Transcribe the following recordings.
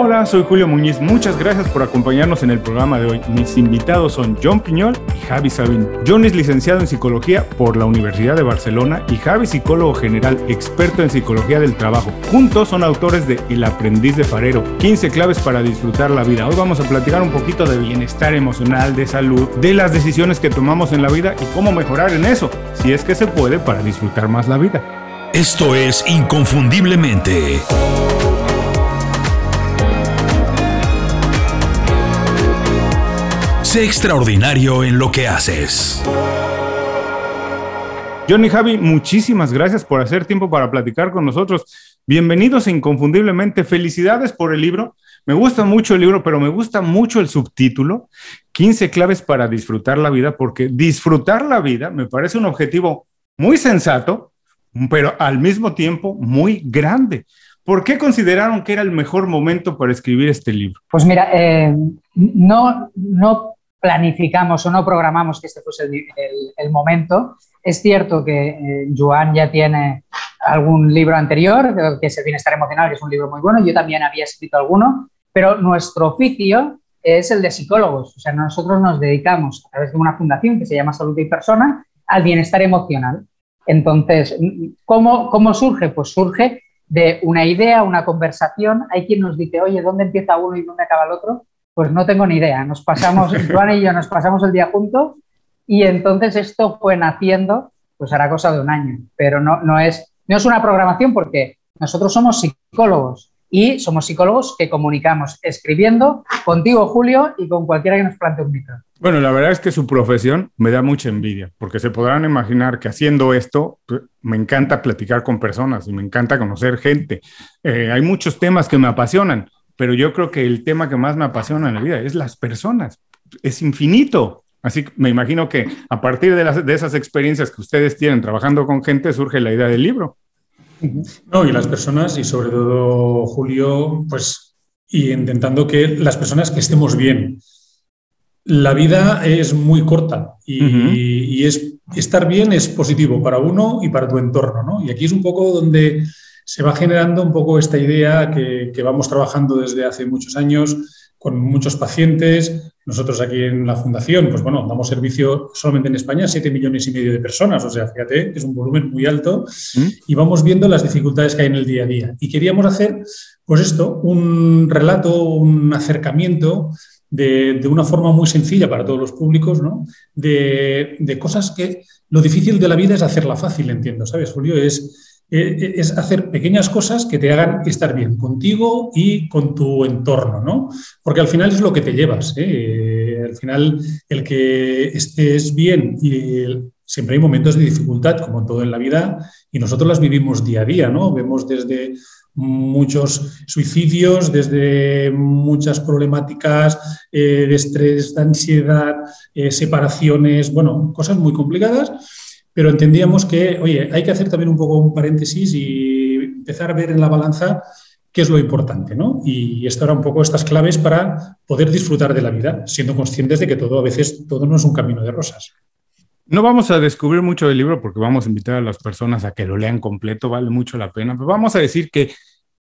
Hola, soy Julio Muñiz. Muchas gracias por acompañarnos en el programa de hoy. Mis invitados son John Piñol y Javi Sabin. John es licenciado en psicología por la Universidad de Barcelona y Javi psicólogo general, experto en psicología del trabajo. Juntos son autores de El aprendiz de farero, 15 claves para disfrutar la vida. Hoy vamos a platicar un poquito de bienestar emocional, de salud, de las decisiones que tomamos en la vida y cómo mejorar en eso, si es que se puede para disfrutar más la vida. Esto es Inconfundiblemente. Sé extraordinario en lo que haces. Johnny Javi, muchísimas gracias por hacer tiempo para platicar con nosotros. Bienvenidos a Inconfundiblemente. Felicidades por el libro. Me gusta mucho el libro, pero me gusta mucho el subtítulo, 15 claves para disfrutar la vida, porque disfrutar la vida me parece un objetivo muy sensato, pero al mismo tiempo muy grande. ¿Por qué consideraron que era el mejor momento para escribir este libro? Pues mira, eh, no, no planificamos o no programamos que este fuese el, momento. Es cierto que eh, Joan ya tiene algún libro anterior, que es El Bienestar Emocional, que es un libro muy bueno, yo también había escrito alguno, pero nuestro oficio es el de psicólogos, o sea, nosotros nos dedicamos a través de una fundación que se llama Salud y Persona al bienestar emocional. Entonces, ¿cómo, ¿cómo surge? Pues surge de una idea, una conversación. Hay quien nos dice, oye, ¿dónde empieza uno y dónde acaba el otro? Pues no tengo ni idea. Nos pasamos, Juan y yo nos pasamos el día juntos y entonces esto fue naciendo, pues hará cosa de un año. Pero no, no, es, no es una programación porque nosotros somos psicólogos y somos psicólogos que comunicamos escribiendo contigo, Julio, y con cualquiera que nos plante un micro. Bueno, la verdad es que su profesión me da mucha envidia, porque se podrán imaginar que haciendo esto pues, me encanta platicar con personas y me encanta conocer gente. Eh, hay muchos temas que me apasionan, pero yo creo que el tema que más me apasiona en la vida es las personas. Es infinito. Así que me imagino que a partir de, de esas experiencias que ustedes tienen trabajando con gente surge la idea del libro. No, y las personas, y sobre todo Julio, pues, y intentando que las personas que estemos bien. La vida es muy corta y, es, estar bien es positivo para uno y para tu entorno, ¿no? Y aquí es un poco donde se va generando un poco esta idea que, vamos trabajando desde hace muchos años con muchos pacientes. Nosotros aquí en la fundación, pues bueno, damos servicio solamente en España a 7 millones y medio de personas, o sea, fíjate que es un volumen muy alto y vamos viendo las dificultades que hay en el día a día. Y queríamos hacer, pues esto, un relato, un acercamiento de, una forma muy sencilla para todos los públicos, ¿no? De, de, cosas que lo difícil de la vida es hacerla fácil, entiendo, ¿sabes, Julio? Es eh, eh, es hacer pequeñas cosas que te hagan estar bien contigo y con tu entorno, ¿no? Porque al final es lo que te llevas. ¿eh? Al final, el que estés bien y siempre hay momentos de dificultad, como todo en la vida, y nosotros las vivimos día a día, ¿no? Vemos desde muchos suicidios, desde muchas problemáticas de estrés, de ansiedad, separaciones, bueno, cosas muy complicadas pero entendíamos que, oye, hay que hacer también un poco un paréntesis y empezar a ver en la balanza qué es lo importante, ¿no? Y esto era un poco estas claves para poder disfrutar de la vida, siendo conscientes de que todo a veces, todo no es un camino de rosas. No vamos a descubrir mucho del libro porque vamos a invitar a las personas a que lo lean completo, vale mucho la pena, pero vamos a decir que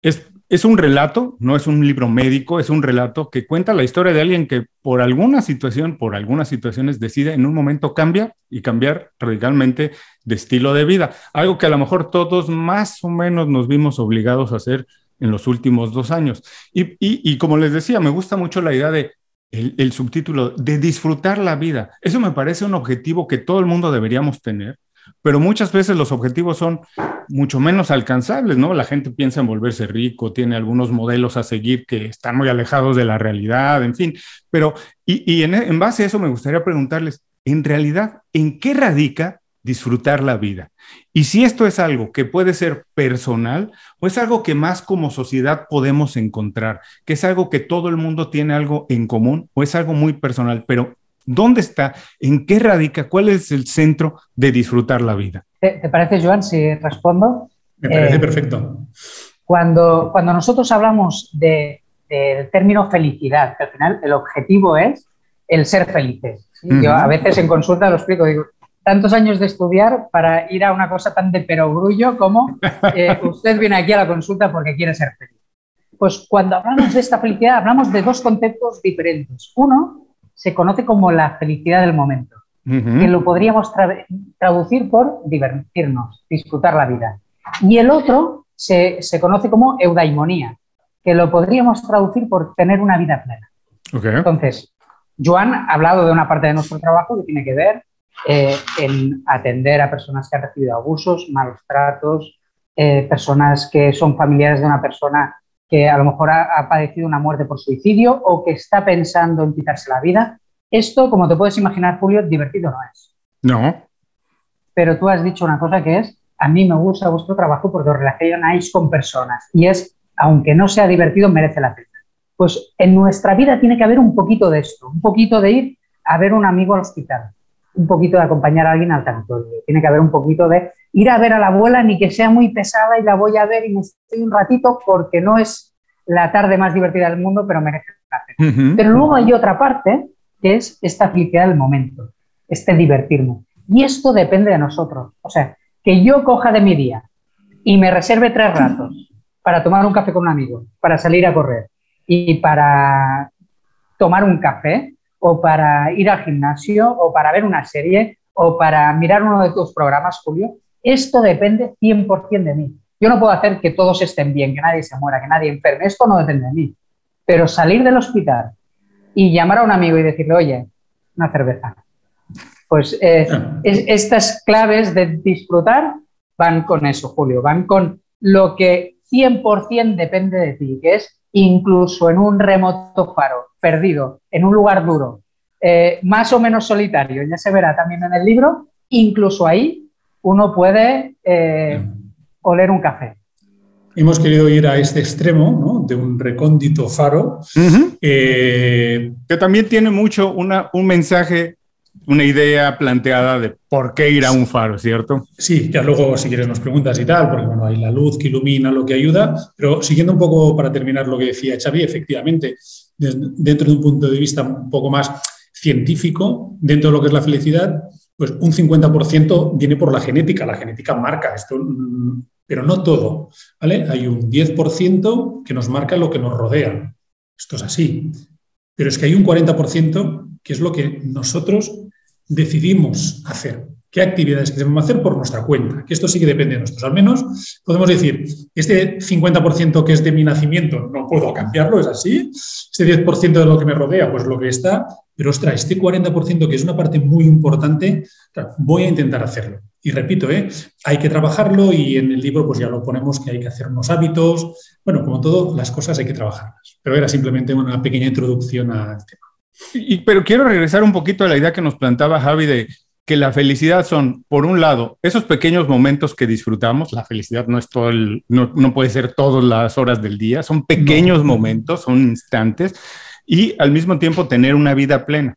es, es un relato, no es un libro médico, es un relato que cuenta la historia de alguien que por alguna situación, por algunas situaciones, decide en un momento cambiar y cambiar radicalmente de estilo de vida. Algo que a lo mejor todos más o menos nos vimos obligados a hacer en los últimos dos años. Y, como les decía, me gusta mucho la idea de el subtítulo de disfrutar la vida. Eso me parece un objetivo que todo el mundo deberíamos tener pero muchas veces los objetivos son mucho menos alcanzables, ¿no? La gente piensa en volverse rico, tiene algunos modelos a seguir que están muy alejados de la realidad, en fin. Pero, y, en, base a eso me gustaría preguntarles, en realidad, ¿en qué radica disfrutar la vida? Y si esto es algo que puede ser personal o es algo que más como sociedad podemos encontrar, que es algo que todo el mundo tiene algo en común o es algo muy personal, pero ¿Dónde está? ¿En qué radica? ¿Cuál es el centro de disfrutar la vida? ¿Te, parece, Joan, si respondo? Me parece eh, perfecto. Cuando, cuando nosotros hablamos del término felicidad, que al final el objetivo es el ser felices. Yo a veces en consulta lo explico, digo, tantos años de estudiar para ir a una cosa tan de perogrullo como eh, usted viene aquí a la consulta porque quiere ser feliz. Pues cuando hablamos de esta felicidad, hablamos de dos conceptos diferentes. Uno se conoce como la felicidad del momento, que lo podríamos traducir por divertirnos, disfrutar la vida. Y el otro se, conoce como eudaimonía, que lo podríamos traducir por tener una vida plena. Entonces, Joan ha hablado de una parte de nuestro trabajo que tiene que ver eh, en atender a personas que han recibido abusos, malos tratos, eh, personas que son familiares de una persona que a lo mejor ha, padecido una muerte por suicidio o que está pensando en quitarse la vida. Esto, como te puedes imaginar, Julio, divertido no es. No. Pero tú has dicho una cosa que es, a mí me gusta vuestro trabajo porque os relacionáis con personas y es, aunque no sea divertido, merece la pena. Pues en nuestra vida tiene que haber un poquito de esto, un poquito de ir a ver un amigo al hospital, un poquito de acompañar a alguien al tanatorio, tiene que haber un poquito de ir a ver a la abuela ni que sea muy pesada y la voy a ver y me estoy un ratito porque no es la tarde más divertida del mundo, pero merece la pena. Pero luego hay otra parte que es esta felicidad del momento, este divertirme. Y esto depende de nosotros. O sea, que yo coja de mi día y me reserve tres ratos para tomar un café con un amigo, para salir a correr y para tomar un café o para ir al gimnasio o para ver una serie o para mirar uno de tus programas, Julio, esto depende 100% de mí. Yo no puedo hacer que todos estén bien, que nadie se muera, que nadie enferme. Esto no depende de mí. Pero salir del hospital y llamar a un amigo y decirle, oye, una cerveza. Pues eh, estas claves de disfrutar van con eso, Julio, van con lo que 100% depende de ti, que es incluso en un remoto faro, perdido, en un lugar duro, eh, más o menos solitario, ya se verá también en el libro, incluso ahí uno puede eh, oler un café. Hemos querido ir a este extremo de un recóndito faro. Eh, que también tiene mucho una, un mensaje, una idea planteada de por qué ir a un faro, ¿cierto? Sí, ya luego si quieres nos preguntas y tal, porque bueno, hay la luz que ilumina, lo que ayuda, pero siguiendo un poco para terminar lo que decía Xavi, efectivamente, dentro de un punto de vista un poco más científico, dentro de lo que es la felicidad, pues un 50% viene por la genética, la genética marca esto, mm, pero no todo, ¿vale? Hay un 10% que nos marca lo que nos rodea. Esto es así. Pero es que hay un 40% que es lo que nosotros decidimos hacer qué actividades queremos hacer por nuestra cuenta, que esto sí que depende de nosotros. Al menos podemos decir, este 50% que es de mi nacimiento, no puedo cambiarlo, es así. Este 10% de lo que me rodea, pues lo que está. Pero ostras, este 40% que es una parte muy importante, voy a intentar hacerlo. Y repito, ¿eh? hay que trabajarlo y en el libro pues ya lo ponemos que hay que hacer unos hábitos. Bueno, como todo, las cosas hay que trabajarlas. Pero era simplemente una pequeña introducción al tema. Y, pero quiero regresar un poquito a la idea que nos plantaba Javi de que la felicidad son, por un lado, esos pequeños momentos que disfrutamos, la felicidad no es todo el, no, puede ser todas las horas del día, son pequeños momentos, son instantes, y al mismo tiempo tener una vida plena.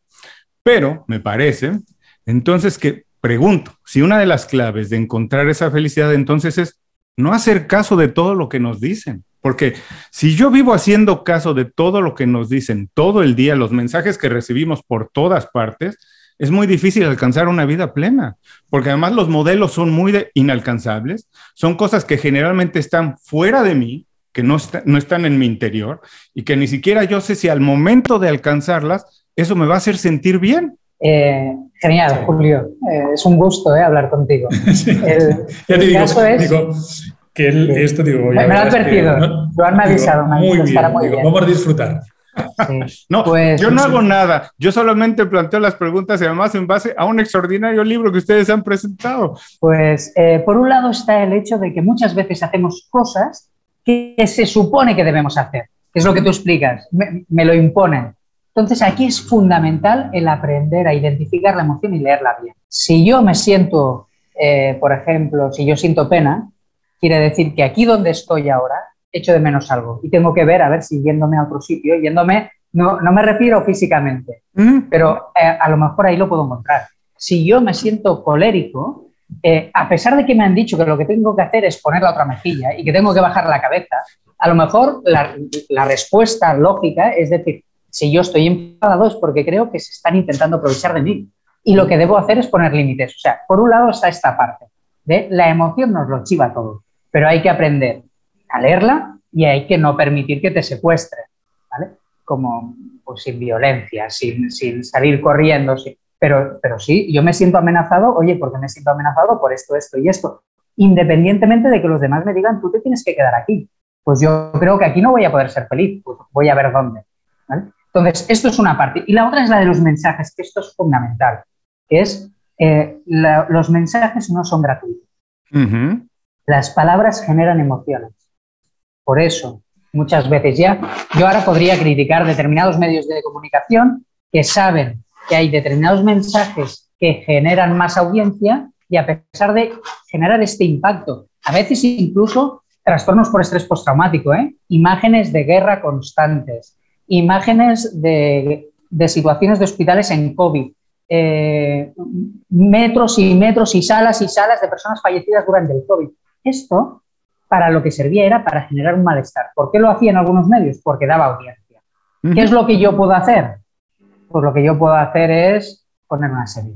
Pero me parece, entonces que pregunto, si una de las claves de encontrar esa felicidad entonces es no hacer caso de todo lo que nos dicen. Porque si yo vivo haciendo caso de todo lo que nos dicen todo el día, los mensajes que recibimos por todas partes, es muy difícil alcanzar una vida plena, porque además los modelos son muy inalcanzables, son cosas que generalmente están fuera de mí, que no, no están en mi interior y que ni siquiera yo sé si al momento de alcanzarlas eso me va a hacer sentir bien. Eh, genial, Julio. Eh, es un gusto eh, hablar contigo. El, ya te digo, digo, que esto digo. me, lo ha advertido. ¿no? Lo han avisado. muy, bien, muy bien. Vamos a disfrutar. no, pues, yo no hago nada, yo solamente planteo las preguntas y además en base a un extraordinario libro que ustedes han presentado. Pues eh, por un lado está el hecho de que muchas veces hacemos cosas que se supone que debemos hacer, que es lo que tú explicas, me, lo imponen. Entonces aquí es fundamental el aprender a identificar la emoción y leerla bien. Si yo me siento, eh, por ejemplo, si yo siento pena, quiere decir que aquí donde estoy ahora echo de menos algo y tengo que ver a ver si yéndome a otro sitio, yéndome, no, no me refiero físicamente, pero eh, a lo mejor ahí lo puedo encontrar. Si yo me siento colérico, eh, a pesar de que me han dicho que lo que tengo que hacer es poner la otra mejilla y que tengo que bajar la cabeza, a lo mejor la, la respuesta lógica es decir, si yo estoy enfadado es porque creo que se están intentando aprovechar de mí. Y lo que debo hacer es poner límites. O sea, por un lado está esta parte de la emoción nos lo chiva todo, pero hay que aprender a leerla y hay que no permitir que te secuestren, ¿vale? Como pues, sin violencia, sin, sin salir corriendo, Pero, pero sí, yo me siento amenazado, oye, porque me siento amenazado por esto, esto y esto, independientemente de que los demás me digan, tú te tienes que quedar aquí. Pues yo creo que aquí no voy a poder ser feliz, pues voy a ver dónde. Entonces, esto es una parte. Y la otra es la de los mensajes, que esto es fundamental, que es eh, los mensajes no son gratuitos. Las palabras generan emociones. Por eso, muchas veces ya, yo ahora podría criticar determinados medios de comunicación que saben que hay determinados mensajes que generan más audiencia y a pesar de generar este impacto, a veces incluso trastornos por estrés postraumático, ¿eh? imágenes de guerra constantes, imágenes de, situaciones de hospitales en COVID, eh, metros y metros y salas y salas de personas fallecidas durante el COVID. Esto, para lo que servía, era para generar un malestar. ¿Por qué lo hacían algunos medios? Porque daba audiencia. ¿Qué es lo que yo puedo hacer? Pues lo que yo puedo hacer es poner una serie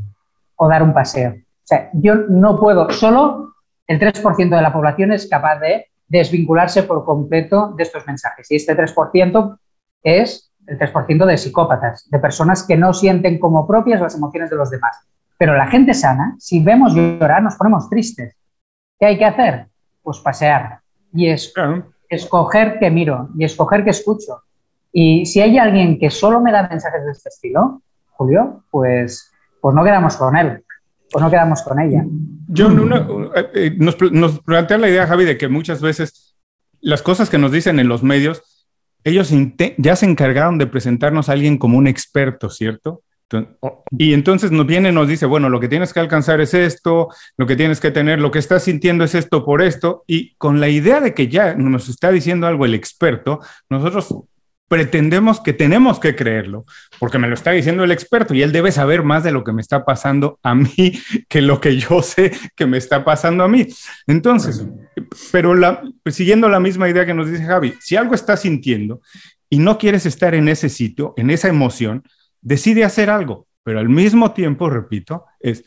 o dar un paseo. O sea, yo no puedo, solo el 3% de la población es capaz de desvincularse por completo de estos mensajes. Y este 3% es el 3% de psicópatas, de personas que no sienten como propias las emociones de los demás. Pero la gente sana, si vemos llorar, nos ponemos tristes. ¿Qué hay que hacer? Pues pasear. Y es escoger que miro y escoger que escucho. Y si hay alguien que solo me da mensajes de este estilo, Julio, pues, pues no quedamos con él o no quedamos con ella. Yo, eh, eh, nos, nos plantea la idea, Javi, de que muchas veces las cosas que nos dicen en los medios ellos ya se encargaron de presentarnos a alguien como un experto, ¿cierto? Y entonces nos viene y nos dice, bueno, lo que tienes que alcanzar es esto, lo que tienes que tener, lo que estás sintiendo es esto por esto, y con la idea de que ya nos está diciendo algo el experto, nosotros pretendemos que tenemos que creerlo, porque me lo está diciendo el experto y él debe saber más de lo que me está pasando a mí que lo que yo sé que me está pasando a mí. Entonces, pero la, pues, siguiendo la misma idea que nos dice Javi, si algo estás sintiendo y no quieres estar en ese sitio, en esa emoción, decide hacer algo, pero al mismo tiempo, repito, es,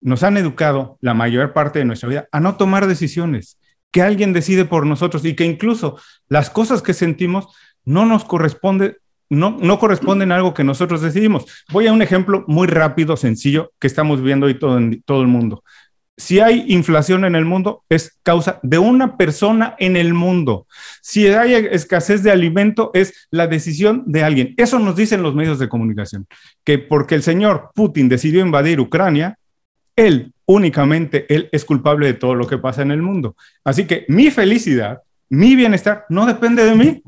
nos han educado la mayor parte de nuestra vida a no tomar decisiones, que alguien decide por nosotros y que incluso las cosas que sentimos no nos corresponde, no, no corresponden a algo que nosotros decidimos. Voy a un ejemplo muy rápido, sencillo, que estamos viendo hoy todo, en todo el mundo. Si hay inflación en el mundo, es causa de una persona en el mundo. Si hay escasez de alimento, es la decisión de alguien. Eso nos dicen los medios de comunicación, que porque el señor Putin decidió invadir Ucrania, él únicamente, él es culpable de todo lo que pasa en el mundo. Así que mi felicidad, mi bienestar, no depende de mí,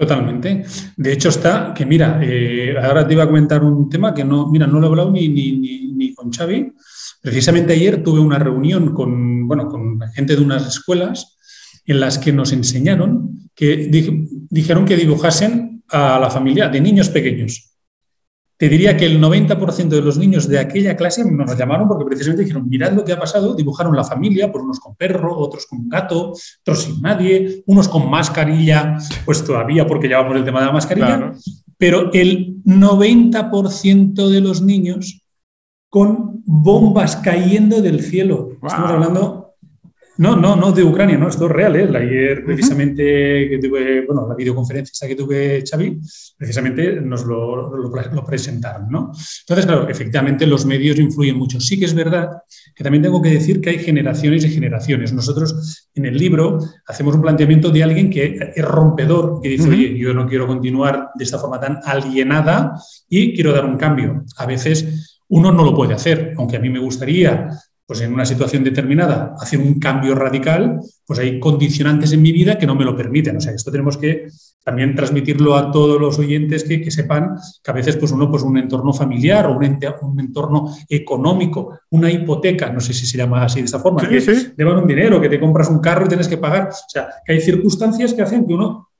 Totalmente. De hecho está, que mira, eh, ahora te iba a comentar un tema que no, mira, no lo he hablado ni, ni, con Xavi. Precisamente ayer tuve una reunión con, bueno, con gente de unas escuelas en las que nos enseñaron que dijeron que dibujasen a la familia de niños pequeños. Te diría que el 90% de los niños de aquella clase nos llamaron porque precisamente dijeron, mirad lo que ha pasado, dibujaron la familia, pues unos con perro, otros con gato, otros sin nadie, unos con mascarilla, pues todavía porque llevamos el tema de la mascarilla, pero el 90% de los niños con bombas cayendo del cielo. Estamos hablando no, no, no de Ucrania, no, esto es real. ¿eh? Ayer, precisamente, que tuve, bueno, la videoconferencia que tuve, Xavi, precisamente nos lo, lo, presentaron, ¿no? Entonces, claro, efectivamente los medios influyen mucho. Sí que es verdad que también tengo que decir que hay generaciones y generaciones. Nosotros en el libro hacemos un planteamiento de alguien que es rompedor, que dice, oye, yo no quiero continuar de esta forma tan alienada y quiero dar un cambio. A veces uno no lo puede hacer, aunque a mí me gustaría pues en una situación determinada hacer un cambio radical, pues hay condicionantes en mi vida que no me lo permiten. O sea, esto tenemos que también transmitirlo a todos los oyentes que, sepan que a veces pues uno, pues un entorno familiar o un, un, entorno económico, una hipoteca, no sé si se llama así de esta forma, que te llevan un dinero, que te compras un carro y tienes que pagar. O sea, que hay circunstancias que hacen que uno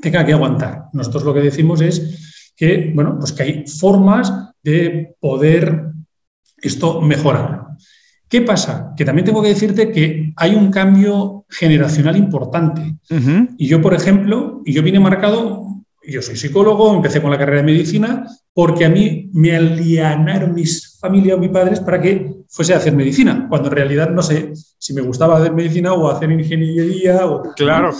tenga que aguantar. Nosotros lo que decimos es que, bueno, pues que hay formas de poder esto mejorar. ¿Qué pasa? Que también tengo que decirte que hay un cambio generacional importante. Y yo, por ejemplo, y yo vine marcado, yo soy psicólogo, empecé con la carrera de medicina, porque a mí me alianaron mis familia o mis padres para que fuese a hacer medicina, cuando en realidad no sé si me gustaba hacer medicina o hacer ingeniería. O, claro.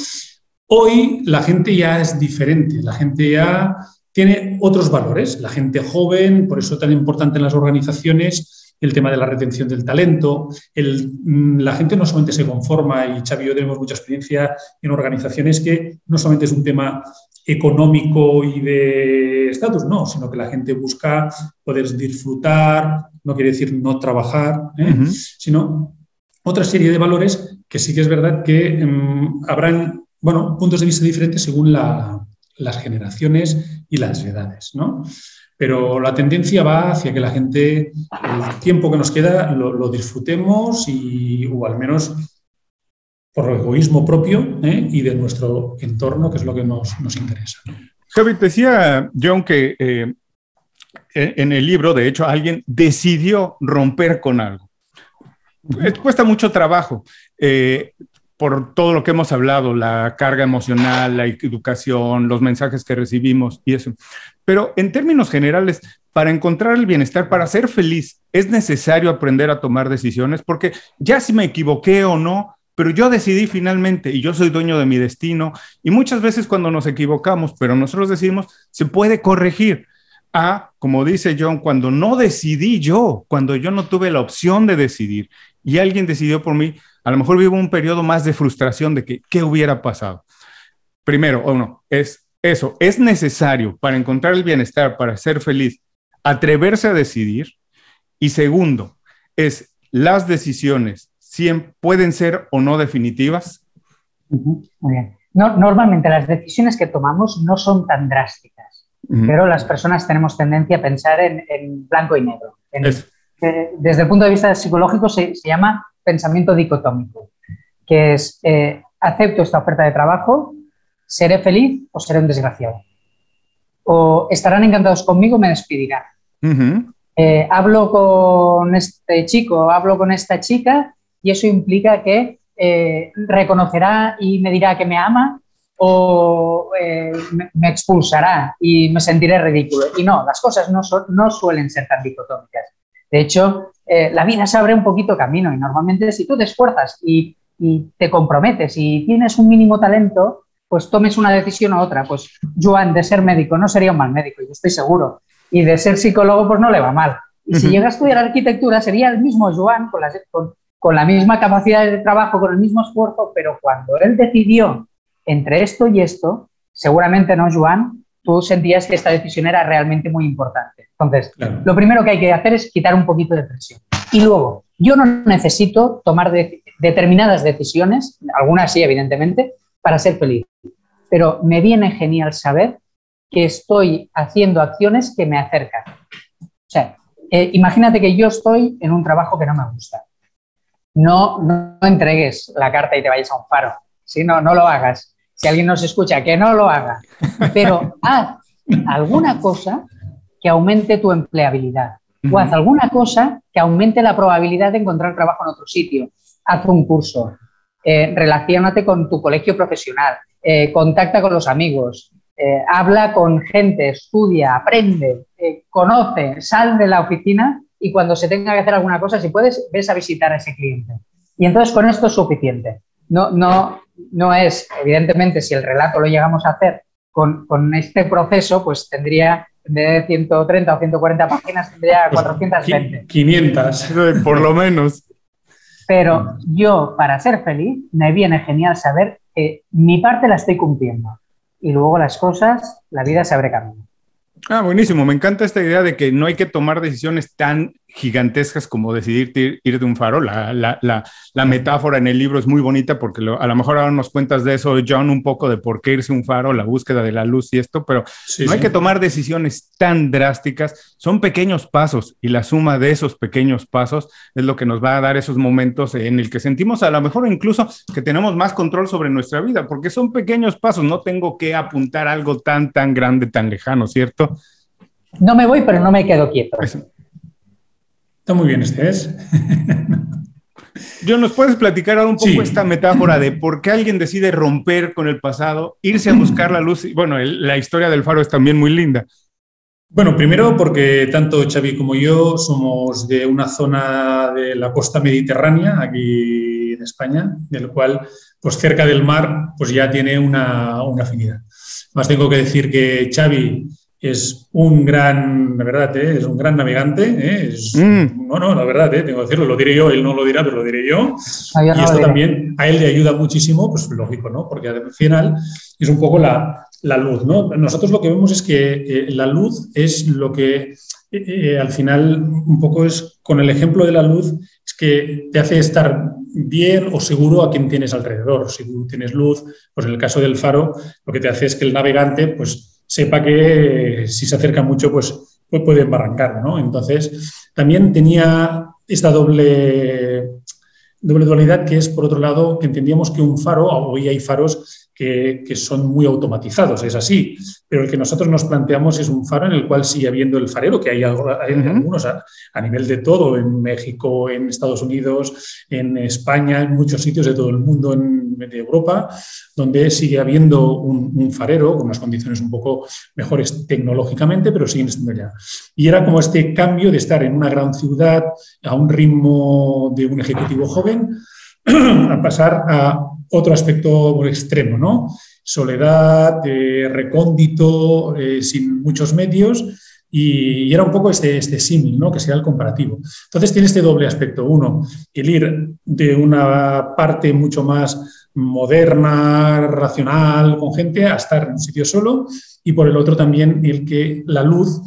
Hoy la gente ya es diferente, la gente ya tiene otros valores. La gente joven, por eso tan importante en las organizaciones, el tema de la retención del talento. Mm, la gente no solamente se conforma, y Xavi y yo tenemos mucha experiencia en organizaciones que no solamente es un tema económico y de estatus, no, sino que la gente busca poder disfrutar, no quiere decir no trabajar, ¿eh? sino otra serie de valores que sí que es verdad que mm, habrán bueno, puntos de vista diferentes según las generaciones y las edades, ¿no? Pero la tendencia va hacia que la gente, el tiempo que nos queda, lo, disfrutemos y, o al menos por egoísmo propio ¿eh? y de nuestro entorno, que es lo que nos, interesa. Javi, decía John que eh, en el libro, de hecho, alguien decidió romper con algo. Cuesta mucho trabajo. Eh, por todo lo que hemos hablado, la carga emocional, la educación, los mensajes que recibimos y eso. Pero en términos generales, para encontrar el bienestar, para ser feliz, es necesario aprender a tomar decisiones, porque ya si me equivoqué o no, pero yo decidí finalmente y yo soy dueño de mi destino. Y muchas veces cuando nos equivocamos, pero nosotros decidimos, se puede corregir. A, como dice John, cuando no decidí yo, cuando yo no tuve la opción de decidir y alguien decidió por mí, a lo mejor vivo un periodo más de frustración de que qué hubiera pasado. Primero, o no, es eso, es necesario para encontrar el bienestar, para ser feliz, atreverse a decidir. Y segundo, es las decisiones siempre pueden ser o no definitivas. Muy bien. normalmente las decisiones que tomamos no son tan drásticas, pero las personas tenemos tendencia a pensar en, blanco y negro. desde el punto de vista psicológico se, se llama pensamiento dicotómico, que es eh, acepto esta oferta de trabajo, seré feliz o seré un desgraciado. O estarán encantados conmigo, me despedirán. Eh, hablo con este chico, hablo con esta chica y eso implica que eh, reconocerá y me dirá que me ama o me, expulsará y me sentiré ridículo. Y no, las cosas no, no suelen ser tan dicotómicas. De hecho, eh, la vida se abre un poquito camino y normalmente si tú te esfuerzas y, te comprometes y tienes un mínimo talento, pues tomes una decisión u otra. Pues Joan, de ser médico, no sería un mal médico, yo estoy seguro. Y de ser psicólogo, pues no le va mal. Y si llega a estudiar arquitectura, sería el mismo Joan, con, con la misma capacidad de trabajo, con el mismo esfuerzo, pero cuando él decidió entre esto y esto, seguramente no, Joan, tú sentías que esta decisión era realmente muy importante. Entonces, lo primero que hay que hacer es quitar un poquito de presión. Y luego, yo no necesito tomar determinadas decisiones, algunas sí, evidentemente, para ser feliz. Pero me viene genial saber que estoy haciendo acciones que me acercan. O sea, eh, imagínate que yo estoy en un trabajo que no me gusta. No, no entregues la carta y te vayas a un faro. Si no, no lo hagas si alguien nos escucha, que no lo haga, pero haz alguna cosa que aumente tu empleabilidad o haz alguna cosa que aumente la probabilidad de encontrar trabajo en otro sitio. Haz un curso, eh, relacionate con tu colegio profesional, eh, contacta con los amigos, eh, habla con gente, estudia, aprende, conoce, sal de la oficina y cuando se tenga que hacer alguna cosa, si puedes, ves a visitar a ese cliente. Y entonces con esto es suficiente. No, no, no es, evidentemente, si el relato lo llegamos a hacer con, este proceso, pues tendría, en vez de 130 o 140 páginas, tendría 420. 500, por lo menos. Pero yo, para ser feliz, me viene genial saber que mi parte la estoy cumpliendo. Y luego las cosas, la vida se abre camino. Ah, buenísimo. Me encanta esta idea de que no hay que tomar decisiones tan gigantescas como decidir ir, de un faro. La, la, la, metáfora en el libro es muy bonita porque a lo mejor ahora nos cuentas de eso, John, un poco de por qué irse un faro, la búsqueda de la luz y esto, pero no hay que tomar decisiones tan drásticas. Son pequeños pasos y la suma de esos pequeños pasos es lo que nos va a dar esos momentos en el que sentimos a lo mejor incluso que tenemos más control sobre nuestra vida, porque son pequeños pasos. No tengo que apuntar algo tan, tan grande, tan lejano, ¿cierto? No me voy, pero no me quedo quieto. Está muy bien este es. Yo, ¿nos puedes platicar ahora un poco esta metáfora de por qué alguien decide romper con el pasado, irse a buscar la luz? Bueno, la historia del faro es también muy linda. Bueno, primero porque tanto Xavi como yo somos de una zona de la costa mediterránea, aquí en España, del cual pues cerca del mar, pues ya tiene una, una afinidad. Más tengo que decir que Xavi es un gran, la verdad, ¿eh? es un gran navegante. ¿eh? Es, mm. No, no, la verdad, ¿eh? tengo que decirlo, lo diré yo, él no lo dirá, pero lo diré yo. y esto también a él le ayuda muchísimo, pues lógico, ¿no? Porque al final es un poco la, la luz, ¿no? Nosotros lo que vemos es que eh, la luz es lo que al final un poco es con el ejemplo de la luz, es que te hace estar bien o seguro a quien tienes alrededor. Si tú tienes luz, pues en el caso del faro, lo que te hace es que el navegante, pues sepa que si se acerca mucho, pues, pues, puede embarrancar, ¿no? Entonces, también tenía esta doble, doble dualidad que es, por otro lado, que entendíamos que un faro, hoy hay faros que, son muy automatizados, es así, pero el que nosotros nos planteamos es un faro en el cual sigue habiendo el farero, que hay, algunos a, nivel de todo, en México, en Estados Unidos, en España, en muchos sitios de todo el mundo, en Europa, donde sigue habiendo un, farero con unas condiciones un poco mejores tecnológicamente, pero siguen estando ya. Y era como este cambio de estar en una gran ciudad a un ritmo de un ejecutivo joven a pasar a otro aspecto extremo, ¿no? Soledad, eh, recóndito, eh, sin muchos medios, y, era un poco este, este símil, ¿no? que sería el comparativo. Entonces tiene este doble aspecto. Uno, el ir de una parte mucho más moderna, racional, con gente, a estar en un sitio solo, y por el otro también el que la luz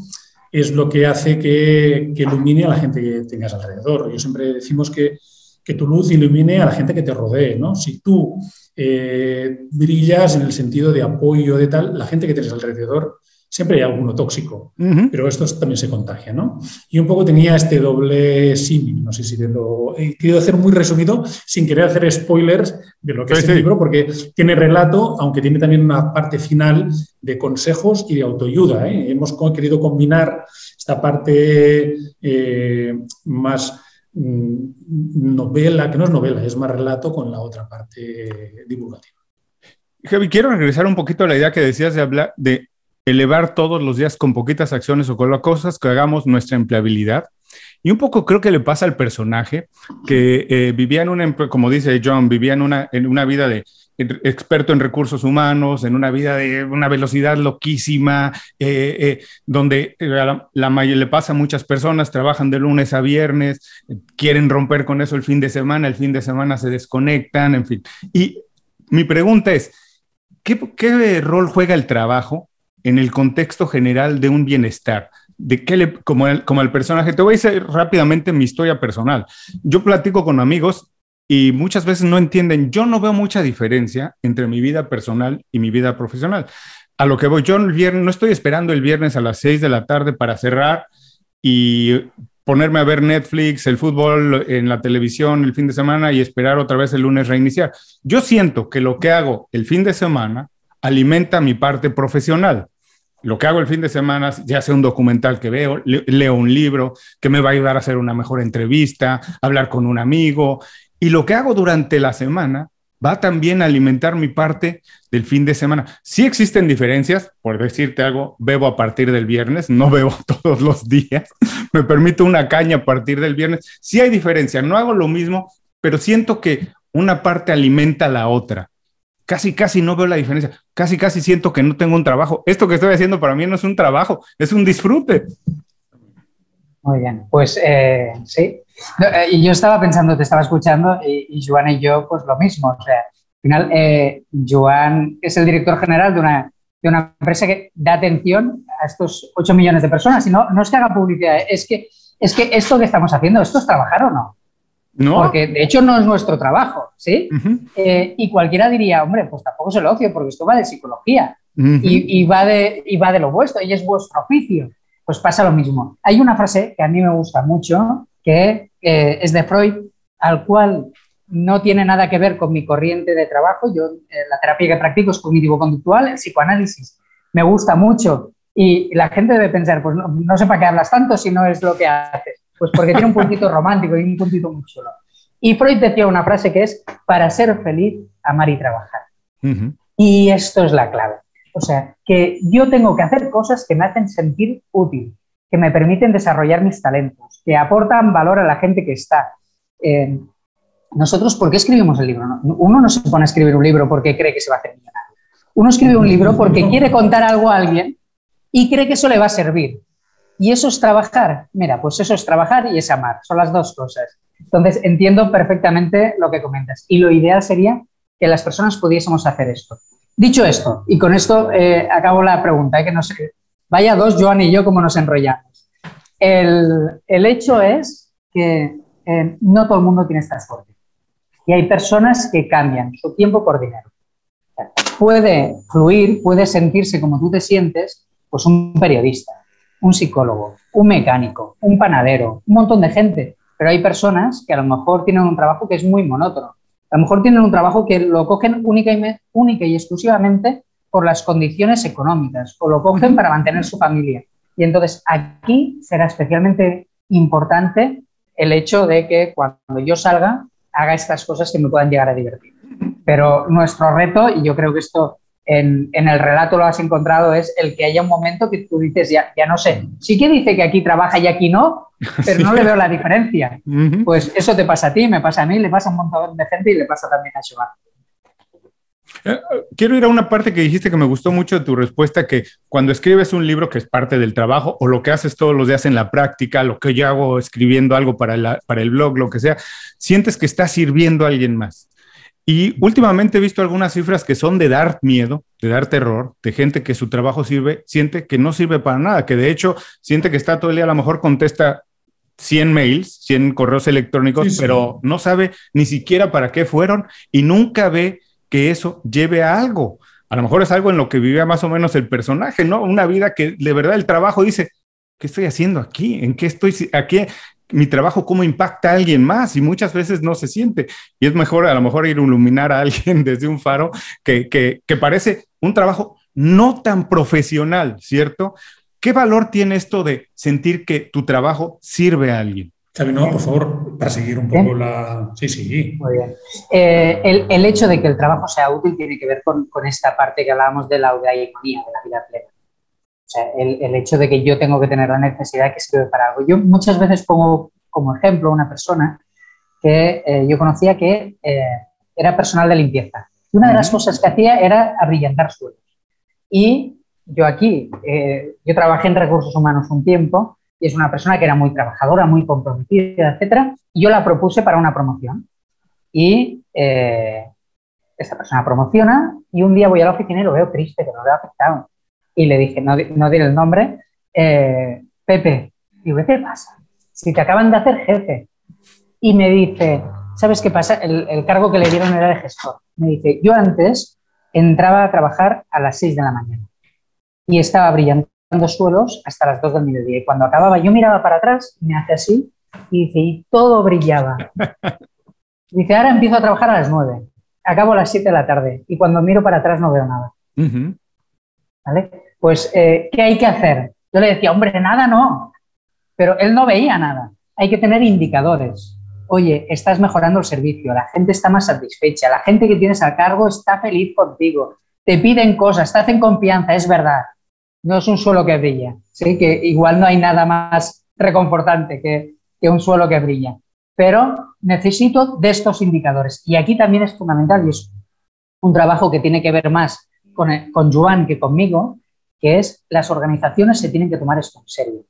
es lo que hace que, que ilumine a la gente que tengas alrededor. Yo siempre decimos que que tu luz ilumine a la gente que te rodee, ¿no? Si tú eh, brillas en el sentido de apoyo, de tal, la gente que tienes alrededor, siempre hay alguno tóxico, pero esto también se contagia, ¿no? Y un poco tenía este doble símil, no sé si te lo he querido hacer muy resumido, sin querer hacer spoilers de lo que es el libro, porque tiene relato, aunque tiene también una parte final de consejos y de autoayuda. ¿eh? Hemos querido combinar esta parte eh, más novela, que no es novela, es más relato con la otra parte divulgativa. Javi, quiero regresar un poquito a la idea que decías de hablar de elevar todos los días con poquitas acciones o con cosas que hagamos nuestra empleabilidad. Y un poco creo que le pasa al personaje que eh, vivía en una, como dice John, vivía en una, en una vida de experto en recursos humanos, en una vida de una velocidad loquísima, eh, eh, donde eh, la, la, le pasa a muchas personas, trabajan de lunes a viernes, quieren romper con eso el fin de semana, el fin de semana se desconectan, en fin. Y mi pregunta es, ¿qué, qué rol juega el trabajo en el contexto general de un bienestar? de qué le, como el, como el personaje, te voy a decir rápidamente mi historia personal. Yo platico con amigos y muchas veces no entienden. Yo no veo mucha diferencia entre mi vida personal y mi vida profesional. A lo que voy, yo el viernes, no estoy esperando el viernes a las 6 de la tarde para cerrar y ponerme a ver Netflix, el fútbol en la televisión el fin de semana y esperar otra vez el lunes reiniciar. Yo siento que lo que hago el fin de semana alimenta mi parte profesional. Lo que hago el fin de semana, ya sea un documental que veo, leo un libro que me va a ayudar a hacer una mejor entrevista, hablar con un amigo, y lo que hago durante la semana va también a alimentar mi parte del fin de semana. Sí existen diferencias, por decirte algo, bebo a partir del viernes, no bebo todos los días, me permito una caña a partir del viernes. Sí hay diferencia, no hago lo mismo, pero siento que una parte alimenta a la otra. Casi, casi no veo la diferencia. Casi, casi siento que no tengo un trabajo. Esto que estoy haciendo para mí no es un trabajo, es un disfrute. Muy bien, pues eh, sí. Eh, y yo estaba pensando, te estaba escuchando y, Joan y yo, pues lo mismo. O sea, al final, eh, Joan es el director general de una, de una empresa que da atención a estos 8 millones de personas. Y no, no es que haga publicidad, es que, es que esto que estamos haciendo, ¿esto es trabajar o no? No. Porque de hecho no es nuestro trabajo, ¿sí? y cualquiera diría, hombre, pues tampoco es el ocio, porque esto va de psicología y, y, va de, y va de lo vuestro, y es vuestro oficio pues pasa lo mismo. Hay una frase que a mí me gusta mucho, que eh, es de Freud, al cual no tiene nada que ver con mi corriente de trabajo. Yo, eh, la terapia que practico es cognitivo-conductual, el psicoanálisis me gusta mucho y la gente debe pensar, pues no, sé para qué hablas tanto si no es lo que haces. Pues porque tiene un puntito romántico y un puntito muy chulo. Y Freud decía una frase que es, para ser feliz, amar y trabajar. Y esto es la clave. O sea, que yo tengo que hacer cosas que me hacen sentir útil, que me permiten desarrollar mis talentos, que aportan valor a la gente que está. Eh, nosotros, ¿por qué escribimos el libro? Uno no se pone a escribir un libro porque cree que se va a hacer millonario. Uno escribe un libro porque quiere contar algo a alguien y cree que eso le va a servir. Y eso es trabajar. Mira, pues eso es trabajar y es amar. Son las dos cosas. Entonces, entiendo perfectamente lo que comentas. Y lo ideal sería que las personas pudiésemos hacer esto. Dicho esto, y con esto eh, acabo la pregunta, eh, que no sé, vaya dos, Joan y yo, como nos enrollamos. El, hecho es que eh, no todo el mundo tiene esta. Y hay personas que cambian su tiempo por dinero. Puede fluir, puede sentirse como tú te sientes, pues un periodista, un psicólogo, un mecánico, un panadero, un montón de gente. Pero hay personas que a lo mejor tienen un trabajo que es muy monótono. A lo mejor tienen un trabajo que lo cogen única y, única y exclusivamente por las condiciones económicas o lo cogen para mantener su familia. Y entonces aquí será especialmente importante el hecho de que cuando yo salga haga estas cosas que me puedan llegar a divertir. Pero nuestro reto, y yo creo que esto en, el relato lo has encontrado, es el que haya un momento que tú dices, ya, ya no sé, sí que dice que aquí trabaja y aquí no, pero no le veo la diferencia. Pues eso te pasa a ti, me pasa a mí, le pasa a un montón de gente y le pasa también a Joan. Quiero ir a una parte que dijiste que me gustó mucho de tu respuesta, que cuando escribes un libro que es parte del trabajo o lo que haces todos los días en la práctica, lo que yo hago escribiendo algo para, para el blog, lo que sea, sientes que estás sirviendo a alguien más. Y últimamente he visto algunas cifras que son de dar miedo, de dar terror, de gente que su trabajo sirve, siente que no sirve para nada, que de hecho siente que está todo el día, a lo mejor contesta 100 mails, 100 correos electrónicos, pero no sabe ni siquiera para qué fueron y nunca ve que eso lleve a algo. A lo mejor es algo en lo que vivía más o menos el personaje, ¿no? Una vida que de verdad el trabajo dice, ¿qué estoy haciendo aquí? ¿En qué estoy aquí? mi trabajo cómo impacta a alguien más y muchas veces no se siente. Y es mejor a lo mejor ir a iluminar a alguien desde un faro que, que, que parece un trabajo no tan profesional, ¿cierto? ¿Qué valor tiene esto de sentir que tu trabajo sirve a alguien? Xavi, no, por favor, para seguir un poco la... Sí, sí. Muy bien. Eh, el, el, hecho de que el trabajo sea útil tiene que ver con, con esta parte que hablábamos de la eudaimonía, de la vida plena el, hecho de que yo tengo que tener la necesidad que sirve para algo. Yo muchas veces pongo como ejemplo una persona que eh, yo conocía que eh, era personal de limpieza. Y una de las cosas que hacía era abrillantar suelos. Y yo aquí, eh, yo trabajé en recursos humanos un tiempo es una persona que era muy trabajadora, muy comprometida, etc. Y yo la propuse para una promoción. Y esta persona promociona y un día voy a la oficina y lo veo triste, que le ha afectado y le dije, no, no diré el nombre, eh, Pepe, digo, ¿qué pasa? Si te acaban de hacer jefe. Y me dice, ¿sabes qué pasa? El, cargo que le dieron era de gestor. Me dice, yo antes entraba a trabajar a las 6 de la mañana y estaba brillando suelos hasta las 2 del mediodía. Y cuando acababa, yo miraba para atrás, me hace así y dice, y todo brillaba. Dice, ahora empiezo a trabajar a las 9, acabo a las 7 de la tarde y cuando miro para atrás no veo nada. ¿Vale? Pues, eh, ¿qué hay que hacer? Yo le decía, hombre, nada no, pero él no veía nada. Hay que tener indicadores. Oye, estás mejorando el servicio, la gente está más satisfecha, la gente que tienes a cargo está feliz contigo, te piden cosas, te hacen confianza, es verdad. No es un suelo que brilla, ¿sí? que igual no hay nada más reconfortante que, que un suelo que brilla. Pero necesito de estos indicadores. Y aquí también es fundamental y es un trabajo que tiene que ver más con, con Joan que conmigo, que es las organizaciones se tienen que tomar esto en serio.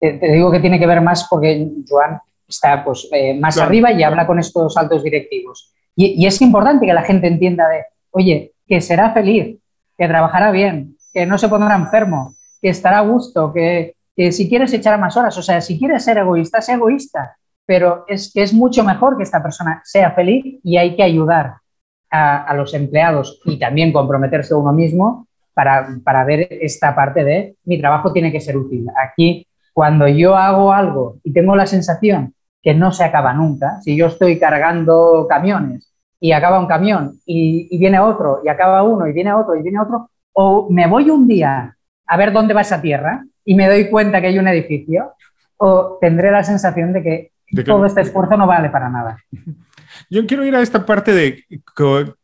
Te, digo que tiene que ver más porque Joan está pues, eh, más arriba y habla con estos altos directivos. Y, es importante que la gente entienda de, oye, que será feliz, que trabajará bien, que no se pondrá enfermo, que estará a gusto, que, si quieres echar más horas, o sea, si quieres ser egoísta, sea egoísta, pero es que es mucho mejor que esta persona sea feliz y hay que ayudar a, a los empleados y también comprometerse uno mismo para, ver esta parte de mi trabajo tiene que ser útil. Aquí, cuando yo hago algo y tengo la sensación que no se acaba nunca, si yo estoy cargando camiones y acaba un camión y, viene otro y acaba uno y viene otro y viene otro, o me voy un día a ver dónde va esa tierra y me doy cuenta que hay un edificio, o tendré la sensación de que, todo este esfuerzo no vale para nada. Yo quiero ir a esta parte de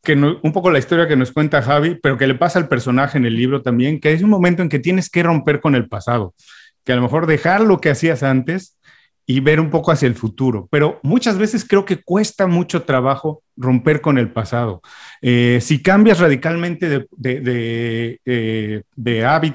que, un poco la historia que nos cuenta Javi, pero que le pasa al personaje en el libro también, que es un momento en que tienes que romper con el pasado, que a lo mejor dejar lo que hacías antes y ver un poco hacia el futuro. Pero muchas veces creo que cuesta mucho trabajo romper con el pasado. Eh, si cambias radicalmente de, de, de,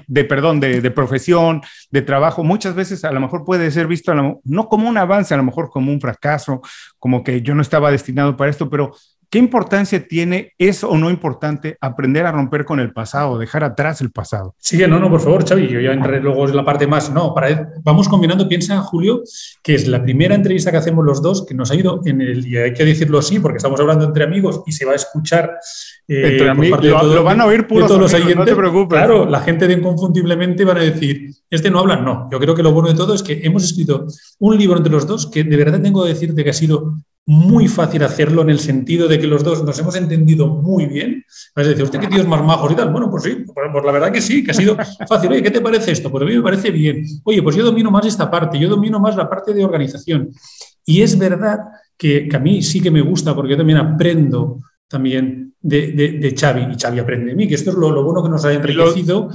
de, perdón, de, profesión, de trabajo, muchas veces a lo mejor puede ser visto no como un avance, a lo mejor como un fracaso, como que yo no estaba destinado para esto, pero ¿Qué importancia tiene, es o no importante, aprender a romper con el pasado, dejar atrás el pasado? Sí, no, no, por favor, Xavi, yo ya entraré luego en la parte más. No, para, vamos combinando, piensa, Julio, que es la primera entrevista que hacemos los dos, que nos ha ido en el, y hay que decirlo así, porque estamos hablando entre amigos y se va a escuchar. Eh, entre amigos, lo, van a oír puros todos los amigos, no te preocupes. Claro, la gente de Inconfundiblemente van a decir, este no habla, no. Yo creo que lo bueno de todo es que hemos escrito un libro entre los dos que de verdad tengo que decirte que ha sido muy fácil hacerlo en el sentido de que los dos nos hemos entendido muy bien. Es decir, ¿usted qué tíos más majos y tal? Bueno, pues sí, pues, pues la verdad que sí, que ha sido fácil. Oye, ¿qué te parece esto? Pues a mí me parece bien. Oye, pues yo domino más esta parte, yo domino más la parte de organización. Y es verdad que, a mí sí que me gusta, porque yo también aprendo también de, de, Xavi, y Xavi aprende de mí, que esto es lo, bueno que nos ha enriquecido,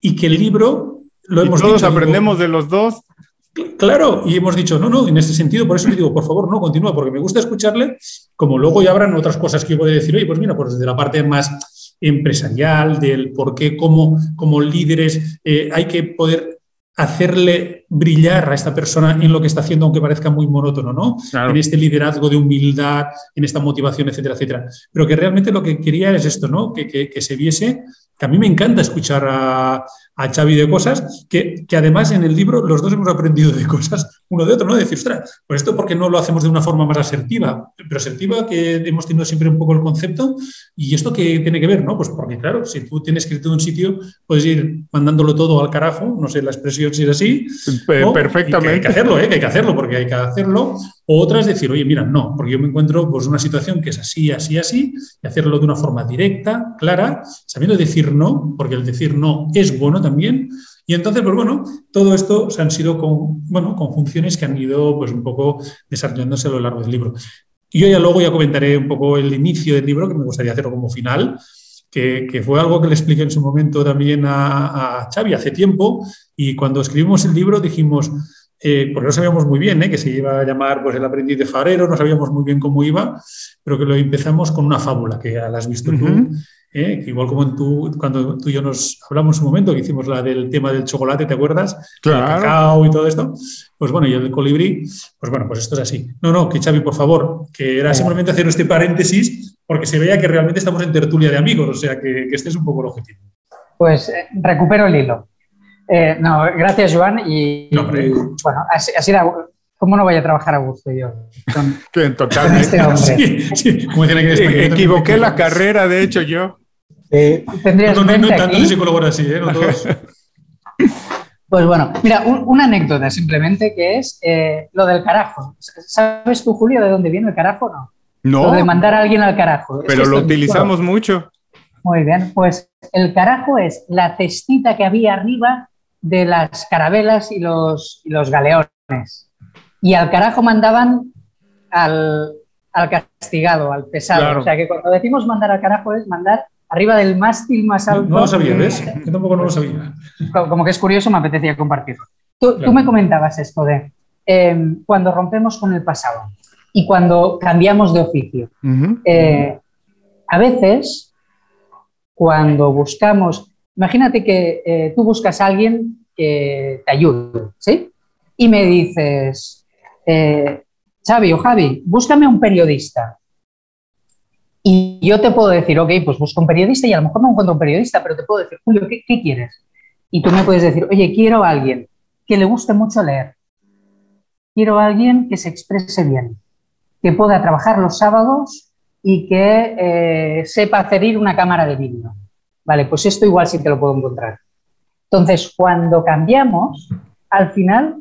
y que el libro lo hemos todos aprendemos de los dos Claro, y hemos dicho, no, no, en ese sentido, por eso le digo, por favor, no, continúa, porque me gusta escucharle, como luego ya habrán otras cosas que yo puedo decir, oye, pues mira, pues desde la parte más empresarial, del por qué como, como líderes eh, hay que poder hacerle brillar a esta persona en lo que está haciendo, aunque parezca muy monótono, ¿no? En este liderazgo de humildad, en esta motivación, etcétera, etcétera. Pero que realmente lo que quería es esto, ¿no? Que, que, que se viese, que a mí me encanta escuchar a, a Xavi de cosas que, que, además en el libro los dos hemos aprendido de cosas uno de otro, ¿no? Decir, ostras, pues esto porque no lo hacemos de una forma más asertiva, pero asertiva que hemos tenido siempre un poco el concepto y esto que tiene que ver, ¿no? Pues porque claro, si tú tienes escrito en un sitio, puedes ir mandándolo todo al carajo, no sé la expresión si es así. Perfectamente. hay que hacerlo, ¿eh? que hay que hacerlo, porque hay que hacerlo. O otra decir, oye, mira, no, porque yo me encuentro pues una situación que es así, así, así, y hacerlo de una forma directa, clara, sabiendo decir no, porque el decir no es bueno también. Y entonces, pues bueno, todo esto han sido con, bueno, con funciones que han ido pues un poco desarrollándose a lo largo del libro. Y yo ya luego ya comentaré un poco el inicio del libro, que me gustaría hacerlo como final, que, que fue algo que le expliqué en su momento también a, a Xavi hace tiempo. Y cuando escribimos el libro dijimos, eh, porque no sabíamos muy bien ¿eh? que se iba a llamar pues, El aprendiz de farero, no sabíamos muy bien cómo iba, pero que lo empezamos con una fábula que ya la has visto tú, ¿eh? igual como tú, cuando tú y yo nos hablamos un momento, que hicimos la del tema del chocolate, ¿te acuerdas? Claro. El cacao y todo esto. Pues bueno, y el colibrí, pues bueno, pues esto es así. No, no, que Xavi, por favor, que era simplemente hacer este paréntesis porque se veía que realmente estamos en tertulia de amigos, o sea, que, este es un poco el objetivo. Pues eh, recupero el hilo. Eh, no, gracias, Joan. Y, bueno, así, así ¿Cómo no voy a trabajar a gusto yo? Totalmente. Este hombre. Equivoqué la carrera, de hecho, yo. Eh, ¿Tendrías no, no, no, colabora así, ¿eh? No todos. Pues bueno, mira, una anécdota simplemente que es eh, lo del carajo. ¿Sabes tú, Julio, de dónde viene el carajo no? No. Lo de mandar a alguien al carajo. Pero lo utilizamos mucho. Muy bien, pues el carajo es la cestita que había arriba de las carabelas y los, y los galeones. Y al carajo mandaban al, al castigado, al pesado. O sea que cuando decimos mandar al carajo es mandar arriba del mástil más alto. No, lo sabía, ¿ves? Yo tampoco no lo sabía. Como que es curioso, me apetecía compartirlo. Tú, tú me comentabas esto de eh, cuando rompemos con el pasado y cuando cambiamos de oficio. eh, a veces, cuando buscamos, imagínate que eh, tú buscas a alguien que te ayude, ¿sí? Y me dices, eh, Xavi o Javi, búscame un periodista. Y yo te puedo decir, ok, pues busco un periodista y a lo mejor no encuentro un periodista, pero te puedo decir, Julio, ¿qué, quieres? Y tú me puedes decir, oye, quiero a alguien que le guste mucho leer. Quiero a alguien que se exprese bien, que pueda trabajar los sábados y que eh, sepa hacer una cámara de vídeo. Vale, pues esto igual sí te lo puedo encontrar. Entonces, cuando cambiamos, al final,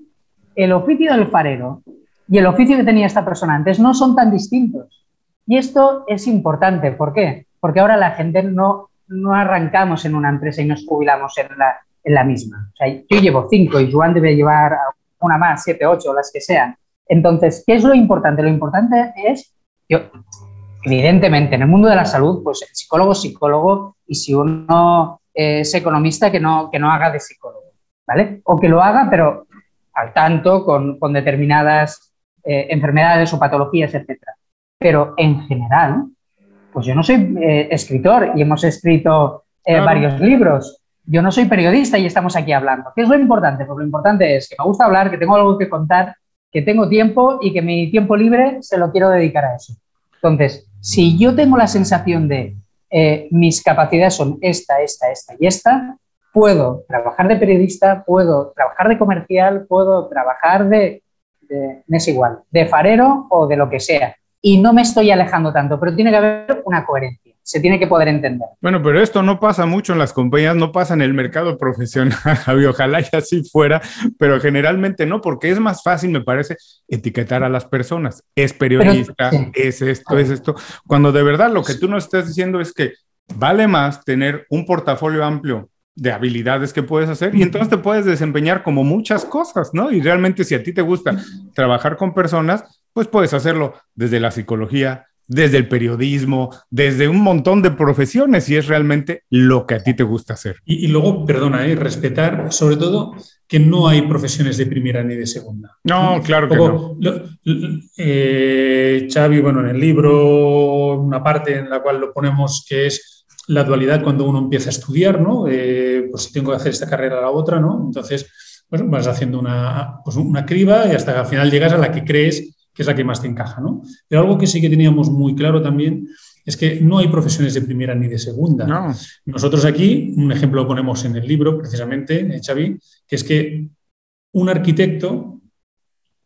el oficio del farero y el oficio que tenía esta persona antes no son tan distintos. Y esto es importante. ¿Por qué? Porque ahora la gente no, no arrancamos en una empresa y nos jubilamos en la, en la misma. Yo llevo cinco y Joan debe llevar una más, siete, ocho, las que sean. Entonces, ¿qué es lo importante? Lo importante es, yo, evidentemente, en el mundo de la salud, pues el psicólogo psicólogo y si uno es economista, que no, que no haga de psicólogo, ¿vale? O que lo haga, pero al tanto con, determinadas eh, enfermedades o patologías, etc. Pero en general, pues yo no soy eh, escritor y hemos escrito varios libros. Yo no soy periodista y estamos aquí hablando. ¿Qué es lo importante? Pues lo importante es que me gusta hablar, que tengo algo que contar, que tengo tiempo y que mi tiempo libre se lo quiero dedicar a eso. Entonces, si yo tengo la sensación de eh, mis capacidades son esta, esta, esta y esta, puedo trabajar de periodista, puedo trabajar de comercial, puedo trabajar de, de, es igual, de farero o de lo que sea. Y no me estoy alejando tanto, pero tiene que haber una coherencia se tiene que poder entender. Bueno, pero esto no pasa mucho en las compañías, no pasa en el mercado profesional, Javi, ojalá ya así fuera, pero generalmente no, porque es más fácil, me parece, etiquetar a las personas. Es periodista, es esto, es esto, cuando de verdad lo que tú nos estás diciendo es que vale más tener un portafolio amplio de habilidades que puedes hacer y entonces te puedes desempeñar como muchas cosas, ¿no? Y realmente si a ti te gusta trabajar con personas, pues puedes hacerlo desde la psicología, desde el periodismo, desde un montón de profesiones y es realmente lo que a ti te gusta hacer. Y, luego, perdona, ¿eh? respetar sobre todo que no hay profesiones de primera ni de segunda. No, claro que no. Eh, Xavi, bueno, en el libro, una parte en la cual lo ponemos que es la dualidad cuando uno empieza a estudiar, ¿no? Eh, pues si tengo que hacer esta carrera a la otra, ¿no? Entonces, pues vas haciendo una, pues una criba y hasta que al final llegas a la que crees que es la que más te encaja, ¿no? Pero algo que sí que teníamos muy claro también es que no hay profesiones de primera ni de segunda. Nosotros aquí, un ejemplo lo ponemos en el libro, precisamente, eh, Xavi, que es que un arquitecto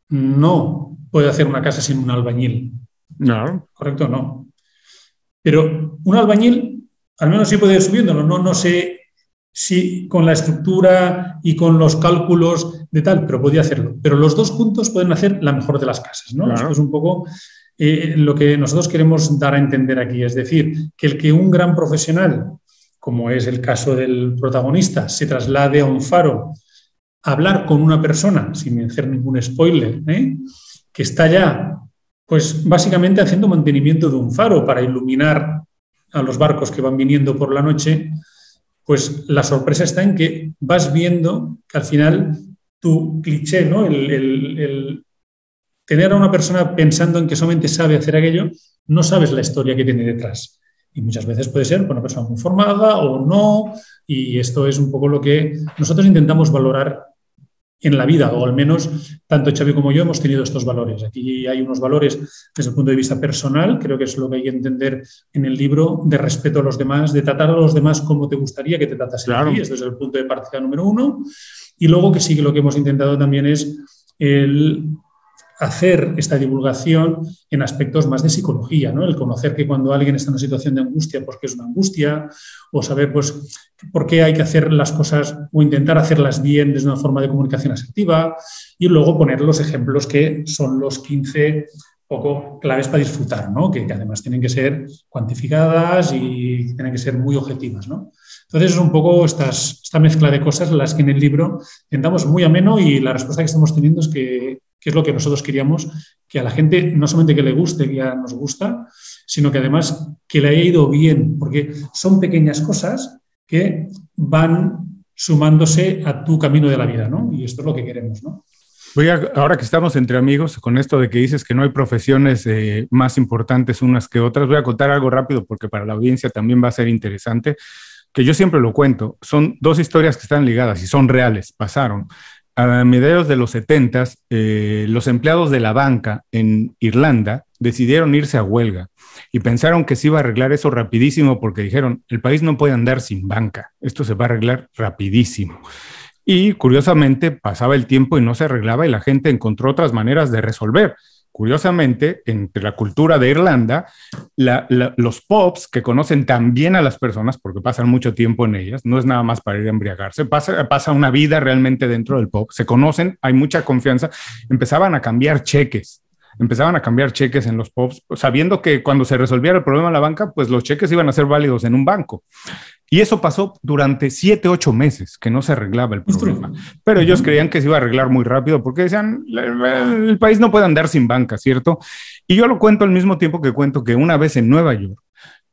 no puede hacer una casa sin un albañil. No. ¿Correcto? No. Pero un albañil, al menos sí puede ir subiéndolo, no, no sé si con la estructura y con los cálculos de tal, pero podía hacerlo. Pero los dos juntos pueden hacer la mejor de las casas, ¿no? Esto es un poco eh, lo que nosotros queremos dar a entender aquí, es decir, que el que un gran profesional, como es el caso del protagonista, se traslade a un faro a hablar con una persona, sin hacer ningún spoiler, ¿eh? que está ya, pues básicamente haciendo mantenimiento de un faro para iluminar a los barcos que van viniendo por la noche, pues la sorpresa está en que vas viendo que al final tu cliché, ¿no? El, tener a una persona pensando en que solamente sabe hacer aquello, no sabes la historia que tiene detrás. Y muchas veces puede ser una persona muy formada o no, y esto es un poco lo que nosotros intentamos valorar en la vida, o al menos tanto Xavi como yo hemos tenido estos valores. Aquí hay unos valores desde el punto de vista personal, creo que es lo que hay que entender en el libro, de respeto a los demás, de tratar a los demás como te gustaría que te tratasen claro. a ti. Este es el punto de partida número uno. Y luego que sí que lo que hemos intentado también es el hacer esta divulgación en aspectos más de psicología, ¿no? El conocer que cuando alguien está en una situación de angustia, pues que es una angustia, o saber pues por qué hay que hacer las cosas o intentar hacerlas bien desde una forma de comunicación asertiva, y luego poner los ejemplos que son los 15 poco claves para disfrutar, ¿no? Que, además tienen que ser cuantificadas y tienen que ser muy objetivas, ¿no? Entonces es un poco estas, esta mezcla de cosas las que en el libro intentamos muy ameno y la respuesta que estamos teniendo es que que es lo que nosotros queríamos, que a la gente no solamente que le guste, que ya nos gusta, sino que además que le haya ido bien, porque son pequeñas cosas que van sumándose a tu camino de la vida, ¿no? Y esto es lo que queremos, ¿no? Voy a, ahora que estamos entre amigos, con esto de que dices que no hay profesiones eh, más importantes unas que otras, voy a contar algo rápido porque para la audiencia también va a ser interesante, que yo siempre lo cuento. Son dos historias que están ligadas y son reales, pasaron a mediados de los 70, eh, los empleados de la banca en Irlanda decidieron irse a huelga y pensaron que se iba a arreglar eso rapidísimo porque dijeron, el país no puede andar sin banca, esto se va a arreglar rapidísimo. Y curiosamente pasaba el tiempo y no se arreglaba y la gente encontró otras maneras de resolver. Curiosamente, entre la cultura de Irlanda, los pubs que conocen tan bien a las personas, porque pasan mucho tiempo en ellas, no es nada más para ir a embriagarse, pasa, pasa una vida realmente dentro del pub, se conocen, hay mucha confianza, empezaban a cambiar cheques empezaban a cambiar cheques en los pubs, sabiendo que cuando se resolviera el problema en la banca, pues los cheques iban a ser válidos en un banco. Y eso pasó durante siete, ocho meses, que no se arreglaba el problema. Pero ellos creían que se iba a arreglar muy rápido porque decían, el país no puede andar sin banca, ¿cierto? Y yo lo cuento al mismo tiempo que cuento que una vez en Nueva York,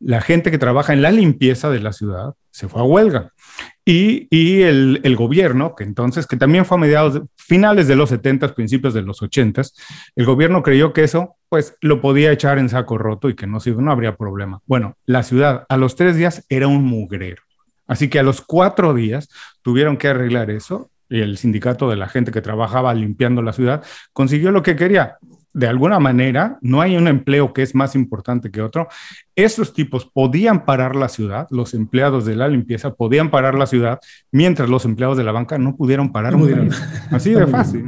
la gente que trabaja en la limpieza de la ciudad se fue a huelga. Y, el, gobierno, que entonces, que también fue a mediados, finales de los 70, principios de los 80, el gobierno creyó que eso, pues, lo podía echar en saco roto y que no, no habría problema. Bueno, la ciudad a los tres días era un mugrero. Así que a los cuatro días tuvieron que arreglar eso y el sindicato de la gente que trabajaba limpiando la ciudad consiguió lo que quería, de alguna manera, no hay un empleo que es más importante que otro. Esos tipos podían parar la ciudad, los empleados de la limpieza podían parar la ciudad, mientras los empleados de la banca no pudieron parar. Así de fácil,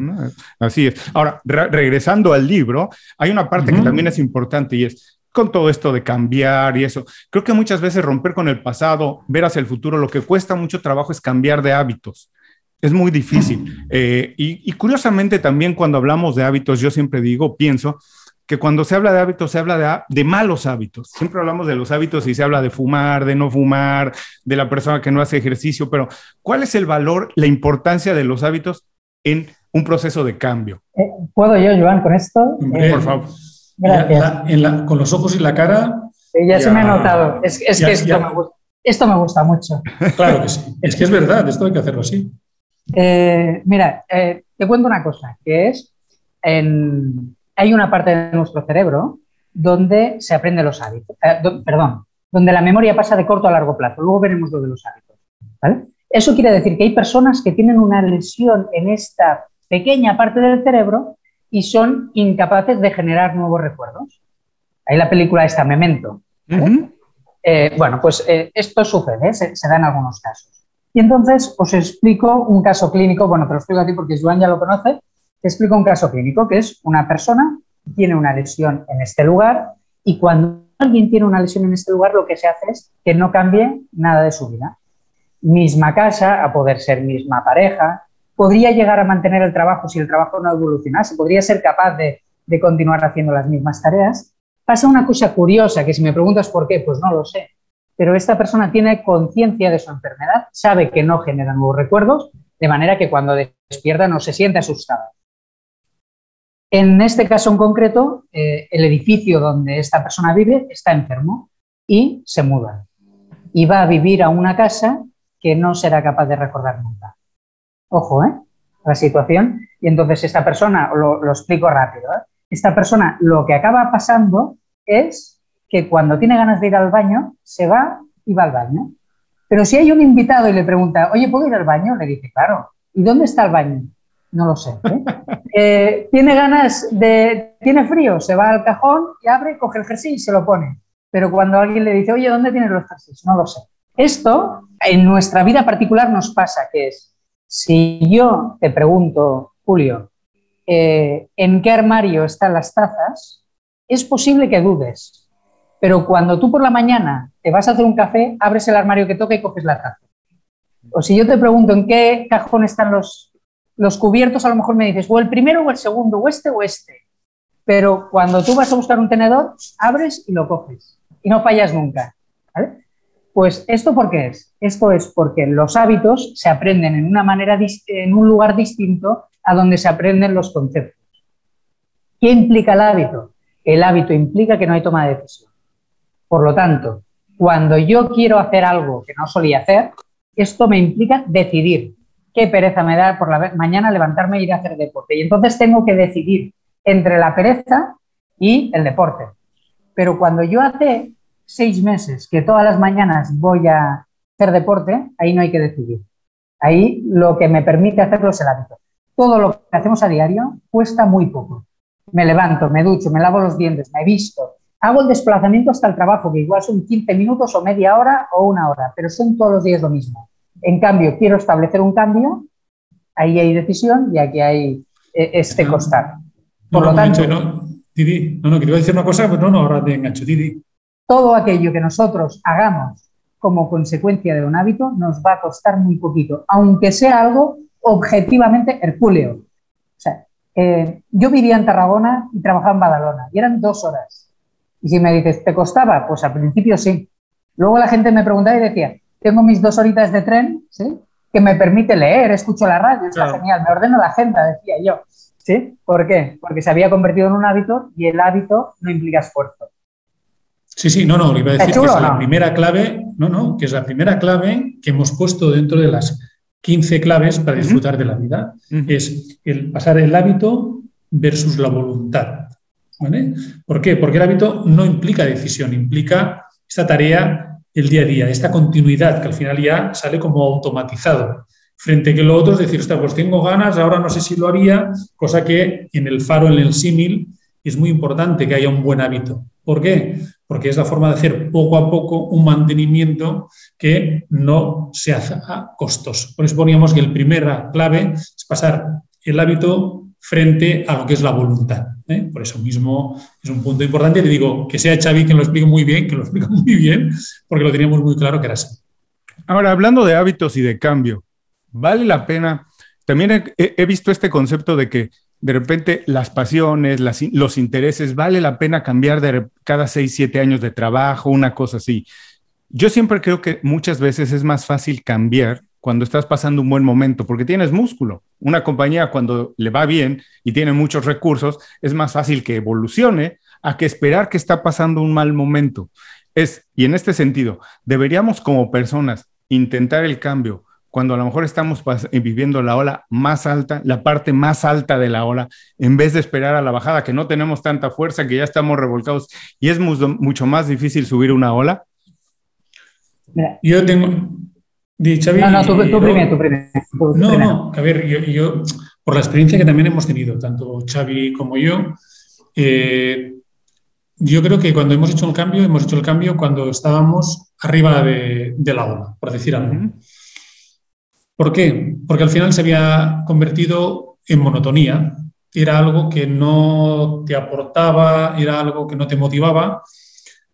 Así es. Ahora, regresando al libro, hay una parte que también es importante y es con todo esto de cambiar y eso. Creo que muchas veces romper con el pasado, ver hacia el futuro, lo que cuesta mucho trabajo es cambiar de hábitos. Es muy difícil. Eh, y, curiosamente también cuando hablamos de hábitos, yo siempre digo, pienso que cuando se habla de hábitos, se habla de, de, malos hábitos. Siempre hablamos de los hábitos y se habla de fumar, de no fumar, de la persona que no hace ejercicio, pero ¿cuál es el valor, la importancia de los hábitos en un proceso de cambio? Eh, ¿Puedo yo, Joan, con esto? Por favor. con los ojos y la cara. ya, se me ha notado. Es, que esto me, gusta, esto me gusta mucho. Claro que sí. Es que es verdad, esto hay que hacerlo así. Eh, mira, eh, te cuento una cosa, que es, hay una parte de nuestro cerebro donde se aprende los hábitos, eh, perdón, donde la memoria pasa de corto a largo plazo. Luego veremos lo de los hábitos. Eso quiere decir que hay personas que tienen una lesión en esta pequeña parte del cerebro y son incapaces de generar nuevos recuerdos. Ahí la película está Memento. bueno, pues esto sucede, se da en algunos casos. Y entonces os explico un caso clínico, bueno, te lo explico a ti porque Joan ya lo conoce, te explico un caso clínico que es una persona tiene una lesión en este lugar y cuando alguien tiene una lesión en este lugar lo que se hace es que no cambie nada de su vida. Misma casa, a poder ser misma pareja, podría llegar a mantener el trabajo si el trabajo no evolucionase, podría ser capaz de, de continuar haciendo las mismas tareas. Pasa una cosa curiosa que si me preguntas por qué, pues no lo sé pero esta persona tiene conciencia de su enfermedad, sabe que no genera nuevos recuerdos, de manera que cuando despierta no se siente asustada. En este caso en concreto, eh, el edificio donde esta persona vive está enfermo y se muda. Y va a vivir a una casa que no será capaz de recordar nunca. Ojo, ¿eh? La situación. Y entonces esta persona, lo, explico rápido, ¿eh? esta persona lo que acaba pasando es que cuando tiene ganas de ir al baño, se va y va al baño. Pero si hay un invitado y le pregunta, oye, ¿puedo ir al baño? Le dice, claro. ¿Y dónde está el baño? No lo sé. ¿eh? Eh, tiene ganas de, tiene frío, se va al cajón y abre, coge el jersey y se lo pone. Pero cuando alguien le dice, oye, ¿dónde tienes los jerseys? No lo sé. Esto en nuestra vida particular nos pasa, que es, si yo te pregunto, Julio, eh, ¿en qué armario están las tazas? Es posible que dudes, pero cuando tú por la mañana te vas a hacer un café, abres el armario que toca y coges la taza. O si yo te pregunto en qué cajón están los, los cubiertos, a lo mejor me dices, o el primero o el segundo, o este o este. Pero cuando tú vas a buscar un tenedor, abres y lo coges. Y no fallas nunca. Pues esto por qué es? Esto es porque los hábitos se aprenden en una manera en un lugar distinto a donde se aprenden los conceptos. ¿Qué implica el hábito? El hábito implica que no hay toma de decisión. Por lo tanto, cuando yo quiero hacer algo que no solía hacer, esto me implica decidir. Qué pereza me da por la mañana levantarme e ir a hacer deporte. Y entonces tengo que decidir entre la pereza y el deporte. Pero cuando yo hace seis meses que todas las mañanas voy a hacer deporte, ahí no hay que decidir. Ahí lo que me permite hacerlo es el hábito. Todo lo que hacemos a diario cuesta muy poco. Me levanto, me ducho, me lavo los dientes, me visto, hago el desplazamiento hasta el trabajo, que igual son 15 minutos o media hora o una hora, pero son todos los días lo mismo. En cambio, quiero establecer un cambio, ahí hay decisión y aquí hay eh, este costar. Por lo tanto, no, Didi, no, no, quería decir una cosa, pero no, no, ahora te engancho, Didi. Todo aquello que nosotros hagamos como consecuencia de un hábito nos va a costar muy poquito, aunque sea algo objetivamente hercúleo. O sea, eh, yo vivía en Tarragona y trabajaba en Badalona y eran dos horas y si me dices, ¿te costaba? Pues al principio sí. Luego la gente me preguntaba y decía, tengo mis dos horitas de tren, ¿sí? Que me permite leer, escucho la radio, está genial, me ordeno la agenda, decía yo. ¿Sí? ¿Por qué? Porque se había convertido en un hábito y el hábito no implica esfuerzo. Sí, sí, no, no, le iba a decir que es la primera clave, no, no, que es la primera clave que hemos puesto dentro de las 15 claves para disfrutar de la vida. Es el pasar el hábito versus la voluntad. ¿Por qué? Porque el hábito no implica decisión, implica esta tarea el día a día, esta continuidad que al final ya sale como automatizado. Frente a que lo otro es decir, pues tengo ganas, ahora no sé si lo haría, cosa que en el faro, en el símil, es muy importante que haya un buen hábito. ¿Por qué? Porque es la forma de hacer poco a poco un mantenimiento que no se hace a costos. Por eso poníamos que el primera clave es pasar el hábito frente a lo que es la voluntad. ¿eh? Por eso mismo es un punto importante. Te digo que sea Xavi quien lo explique muy bien, que lo explique muy bien, porque lo teníamos muy claro que era así. Ahora, hablando de hábitos y de cambio, vale la pena. También he visto este concepto de que de repente las pasiones, los intereses, vale la pena cambiar de cada seis, siete años de trabajo, una cosa así. Yo siempre creo que muchas veces es más fácil cambiar cuando estás pasando un buen momento, porque tienes músculo. Una compañía cuando le va bien y tiene muchos recursos, es más fácil que evolucione a que esperar que está pasando un mal momento. Es, y en este sentido, deberíamos como personas intentar el cambio cuando a lo mejor estamos eh, viviendo la ola más alta, la parte más alta de la ola, en vez de esperar a la bajada, que no tenemos tanta fuerza, que ya estamos revolcados y es mucho, más difícil subir una ola? Yo tengo... no, no, tú, primero, tú primero. no, no, a ver, yo, por la experiencia que también hemos tenido, tanto Xavi como yo, eh, yo creo que cuando hemos hecho el cambio, hemos hecho el cambio cuando estábamos arriba de, la ola, por decir algo. ¿Por qué? Porque al final se había convertido en monotonía. Era algo que no te aportaba, era algo que no te motivaba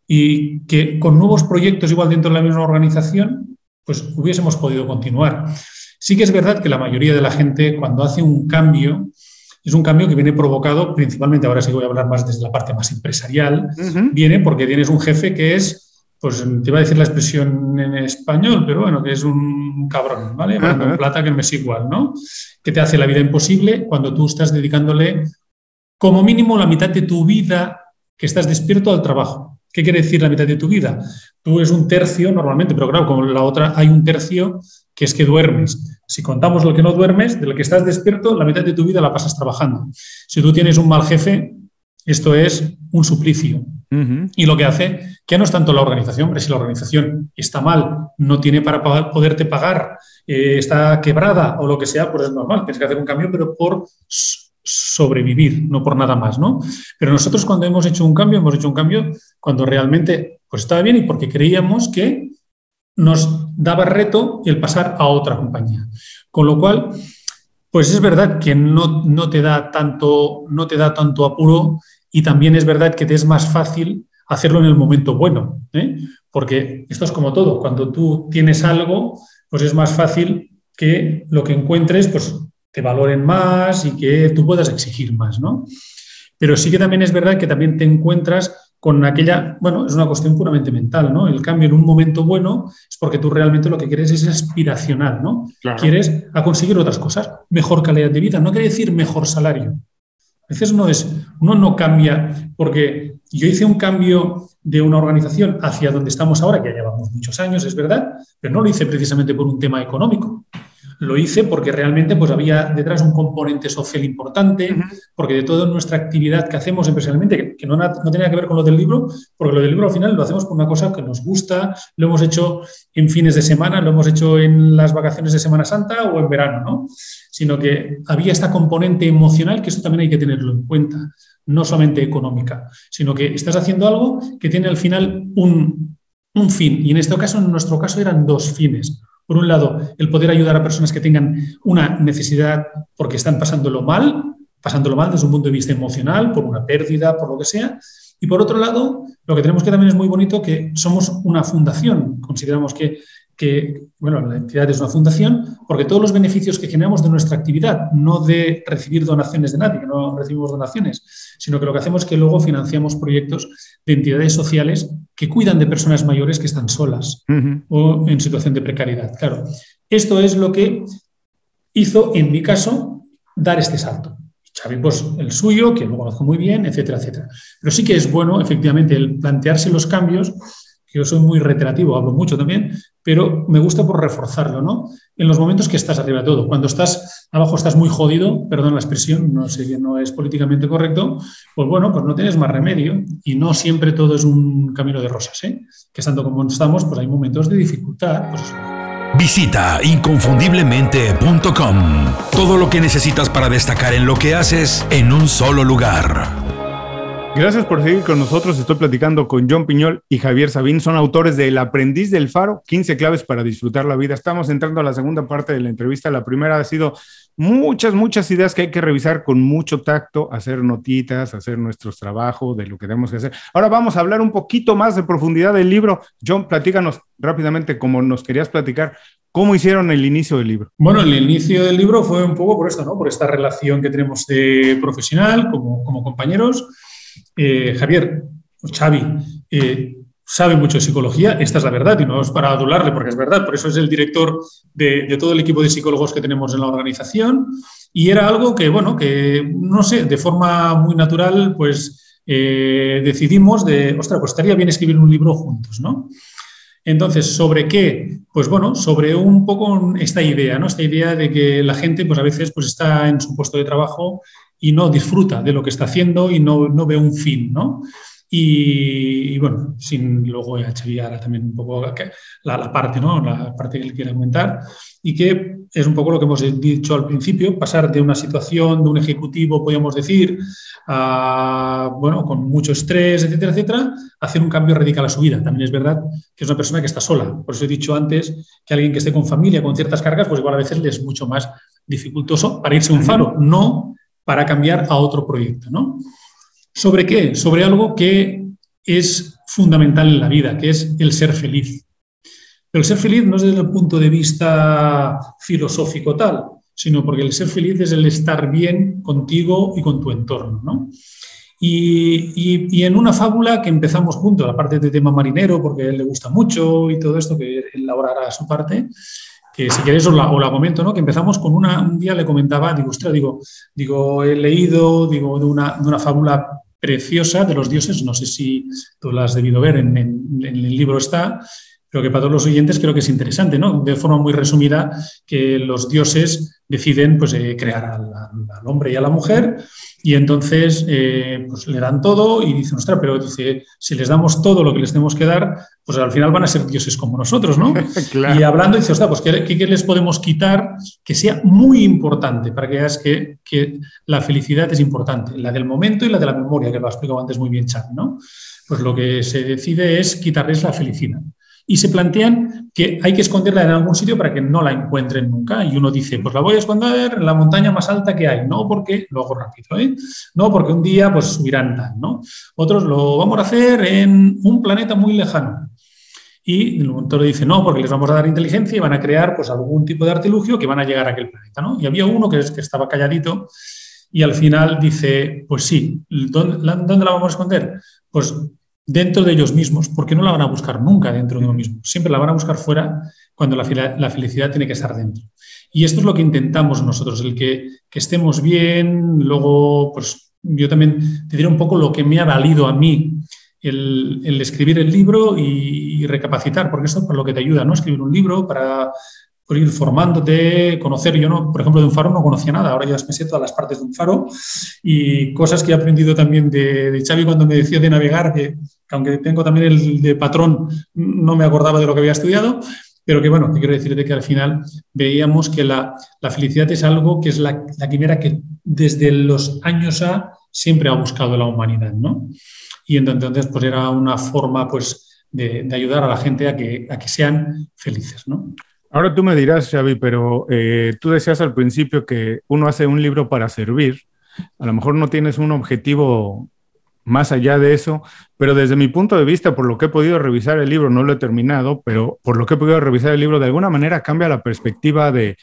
y que con nuevos proyectos igual dentro de la misma organización, pues hubiésemos podido continuar. Sí que es verdad que la mayoría de la gente cuando hace un cambio, es un cambio que viene provocado principalmente, ahora sí voy a hablar más desde la parte más empresarial, viene porque tienes un jefe que es pues te iba a decir la expresión en español, pero bueno, que es un cabrón, ¿vale? Bueno, plata que me es igual, ¿no? Que te hace la vida imposible cuando tú estás dedicándole como mínimo la mitad de tu vida que estás despierto al trabajo. ¿Qué quiere decir la mitad de tu vida? Tú es un tercio normalmente, pero claro, como la otra hay un tercio que es que duermes. Si contamos lo que no duermes, de lo que estás despierto, la mitad de tu vida la pasas trabajando. Si tú tienes un mal jefe, esto es un suplicio. Y lo que hace que no es tanto la organización, pero si la organización está mal, no tiene para poderte pagar, eh, está quebrada o lo que sea, pues es normal, tienes que hacer un cambio, pero por sobrevivir, no por nada más, ¿no? Pero nosotros cuando hemos hecho un cambio, hemos hecho un cambio cuando realmente pues estaba bien y porque creíamos que nos daba reto el pasar a otra compañía. Con lo cual, pues es verdad que no, no, te da tanto, no te da tanto apuro y también es verdad que te es más fácil hacerlo en el momento bueno, ¿eh? porque esto es como todo, cuando tú tienes algo, pues es más fácil que lo que encuentres pues te valoren más y que tú puedas exigir más, ¿no? Pero sí que también es verdad que también te encuentras con aquella, bueno, es una cuestión puramente mental, ¿no? El cambio en un momento bueno es porque tú realmente lo que quieres es aspiracional, ¿no? Quieres a conseguir otras cosas, mejor calidad de vida, no quiere decir mejor salario, a veces no es, uno no cambia, porque yo hice un cambio de una organización hacia donde estamos ahora, que ya llevamos muchos años, es verdad, pero no lo hice precisamente por un tema económico. Lo hice porque realmente pues, había detrás un componente social importante, porque de toda nuestra actividad que hacemos empresarialmente, que, no, no tenía que ver con lo del libro, porque lo del libro al final lo hacemos por una cosa que nos gusta, lo hemos hecho en fines de semana, lo hemos hecho en las vacaciones de Semana Santa o en verano, ¿no? Sino que había esta componente emocional que eso también hay que tenerlo en cuenta, no solamente económica, sino que estás haciendo algo que tiene al final un, un fin. Y en este caso, en nuestro caso, eran dos fines. Por un lado, el poder ayudar a personas que tengan una necesidad porque están pasándolo mal, pasándolo mal desde un punto de vista emocional, por una pérdida, por lo que sea. Y por otro lado, lo que tenemos que también es muy bonito, que somos una fundación. Consideramos que bueno, la entidad es una fundación, porque todos los beneficios que generamos de nuestra actividad, no de recibir donaciones de nadie, que no recibimos donaciones, sino que lo que hacemos es que luego financiamos proyectos de entidades sociales que cuidan de personas mayores que están solas o en situación de precariedad. Claro, esto es lo que hizo, en mi caso, dar este salto. Xavi, pues el suyo, que lo conozco muy bien, etcétera, etcétera. Pero sí que es bueno, efectivamente, el plantearse los cambios, yo soy muy reiterativo, hablo mucho también, pero me gusta por reforzarlo, ¿no? En los momentos que estás arriba de todo. Cuando estás abajo estás muy jodido, perdón la expresión, no sé que no es políticamente correcto, pues bueno, pues no tienes más remedio y no siempre todo es un camino de rosas, ¿eh? Que estando como estamos, pues hay momentos de dificultad, pues Visita inconfundiblemente.com. Todo lo que necesitas para destacar en lo que haces en un solo lugar. Gracias por seguir con nosotros. Estoy platicando con John Piñol y Javier Sabín. Son autores de El aprendiz del faro, 15 claves para disfrutar la vida. Estamos entrando a la segunda parte de la entrevista. La primera ha sido muchas, muchas ideas que hay que revisar con mucho tacto, hacer notitas, hacer nuestros trabajos de lo que tenemos que hacer. Ahora vamos a hablar un poquito más de profundidad del libro. John, platícanos rápidamente, como nos querías platicar, ¿Cómo hicieron el inicio del libro? Bueno, el inicio del libro fue un poco por esto, ¿no? Por esta relación que tenemos de profesional, como, como compañeros, eh, Javier, Xavi, eh, sabe mucho de psicología, esta es la verdad, y no es para adularle porque es verdad, por eso es el director de, todo el equipo de psicólogos que tenemos en la organización, y era algo que, bueno, que, no sé, de forma muy natural, pues eh, decidimos de, ostras, pues estaría bien escribir un libro juntos, ¿no? Entonces, ¿sobre qué? Pues bueno, sobre un poco esta idea, ¿no? Esta idea de que la gente, pues a veces, pues está en su puesto de trabajo y no disfruta de lo que está haciendo y no, no ve un fin, ¿no? Y, bueno, sin luego a también un poco la, la, parte, ¿no? La parte que él quiere comentar y que es un poco lo que hemos dicho al principio, pasar de una situación de un ejecutivo, podríamos decir, a, bueno, con mucho estrés, etcétera, etcétera, hacer un cambio radical a su vida. También es verdad que es una persona que está sola. Por eso he dicho antes que alguien que esté con familia, con ciertas cargas, pues igual a veces le es mucho más dificultoso para irse a un faro. No para cambiar a otro proyecto. ¿no? ¿Sobre qué? Sobre algo que es fundamental en la vida, que es el ser feliz. Pero el ser feliz no es desde el punto de vista filosófico tal, sino porque el ser feliz es el estar bien contigo y con tu entorno. ¿no? Y, y, en una fábula que empezamos juntos, la parte de tema marinero, porque a él le gusta mucho y todo esto, que él ahora su parte, que si queréis os la, comento, ¿no? que empezamos con una, un día le comentaba, digo, ostras, digo, digo, he leído digo, de, una, de una fábula preciosa de los dioses, no sé si tú la has debido ver, en, en, el libro está, pero que para todos los oyentes creo que es interesante, ¿no? De forma muy resumida, que los dioses deciden pues, eh, crear al, hombre y a la mujer y entonces eh, pues le dan todo y dicen, ostras, pero dice, si les damos todo lo que les tenemos que dar, pues al final van a ser dioses como nosotros, ¿no? Y hablando, dice, ostras, pues ¿qué, ¿qué, les podemos quitar que sea muy importante para que veas que, que, la felicidad es importante, la del momento y la de la memoria, que lo ha explicado antes muy bien Chan, ¿no? Pues lo que se decide es quitarles la felicidad y se plantean que hay que esconderla en algún sitio para que no la encuentren nunca. Y uno dice, pues la voy a esconder en la montaña más alta que hay. No porque, lo hago rápido, ¿eh? No porque un día pues subirán tan, ¿no? Otros lo vamos a hacer en un planeta muy lejano. Y el montón dice, no, porque les vamos a dar inteligencia y van a crear pues algún tipo de artilugio que van a llegar a aquel planeta, ¿no? Y había uno que, que estaba calladito y al final dice, pues sí, ¿dónde, ¿dónde la vamos a esconder? Pues dentro de ellos mismos, porque no la van a buscar nunca dentro de uno mismo. Siempre la van a buscar fuera cuando la, felicidad tiene que estar dentro. Y esto es lo que intentamos nosotros, el que, estemos bien, luego, pues yo también te diré un poco lo que me ha valido a mí el, escribir el libro y, y, recapacitar, porque esto es lo que te ayuda, ¿no? Escribir un libro para por ir formándote, conocer. Yo, no, por ejemplo, de un faro no conocía nada, ahora ya me sé todas las partes de un faro y cosas que he aprendido también de, de Xavi cuando me decía de navegar, que, aunque tengo también el de patrón, no me acordaba de lo que había estudiado, pero que bueno, quiero decirte que al final veíamos que la, felicidad es algo que es la, la, quimera que desde los años A siempre ha buscado la humanidad, ¿no? Y entonces, pues era una forma, pues, de, de ayudar a la gente a que, a que sean felices, ¿no? Ahora tú me dirás, Xavi, pero eh, tú decías al principio que uno hace un libro para servir. A lo mejor no tienes un objetivo más allá de eso, pero desde mi punto de vista, por lo que he podido revisar el libro, no lo he terminado, pero por lo que he podido revisar el libro, de alguna manera cambia la perspectiva de,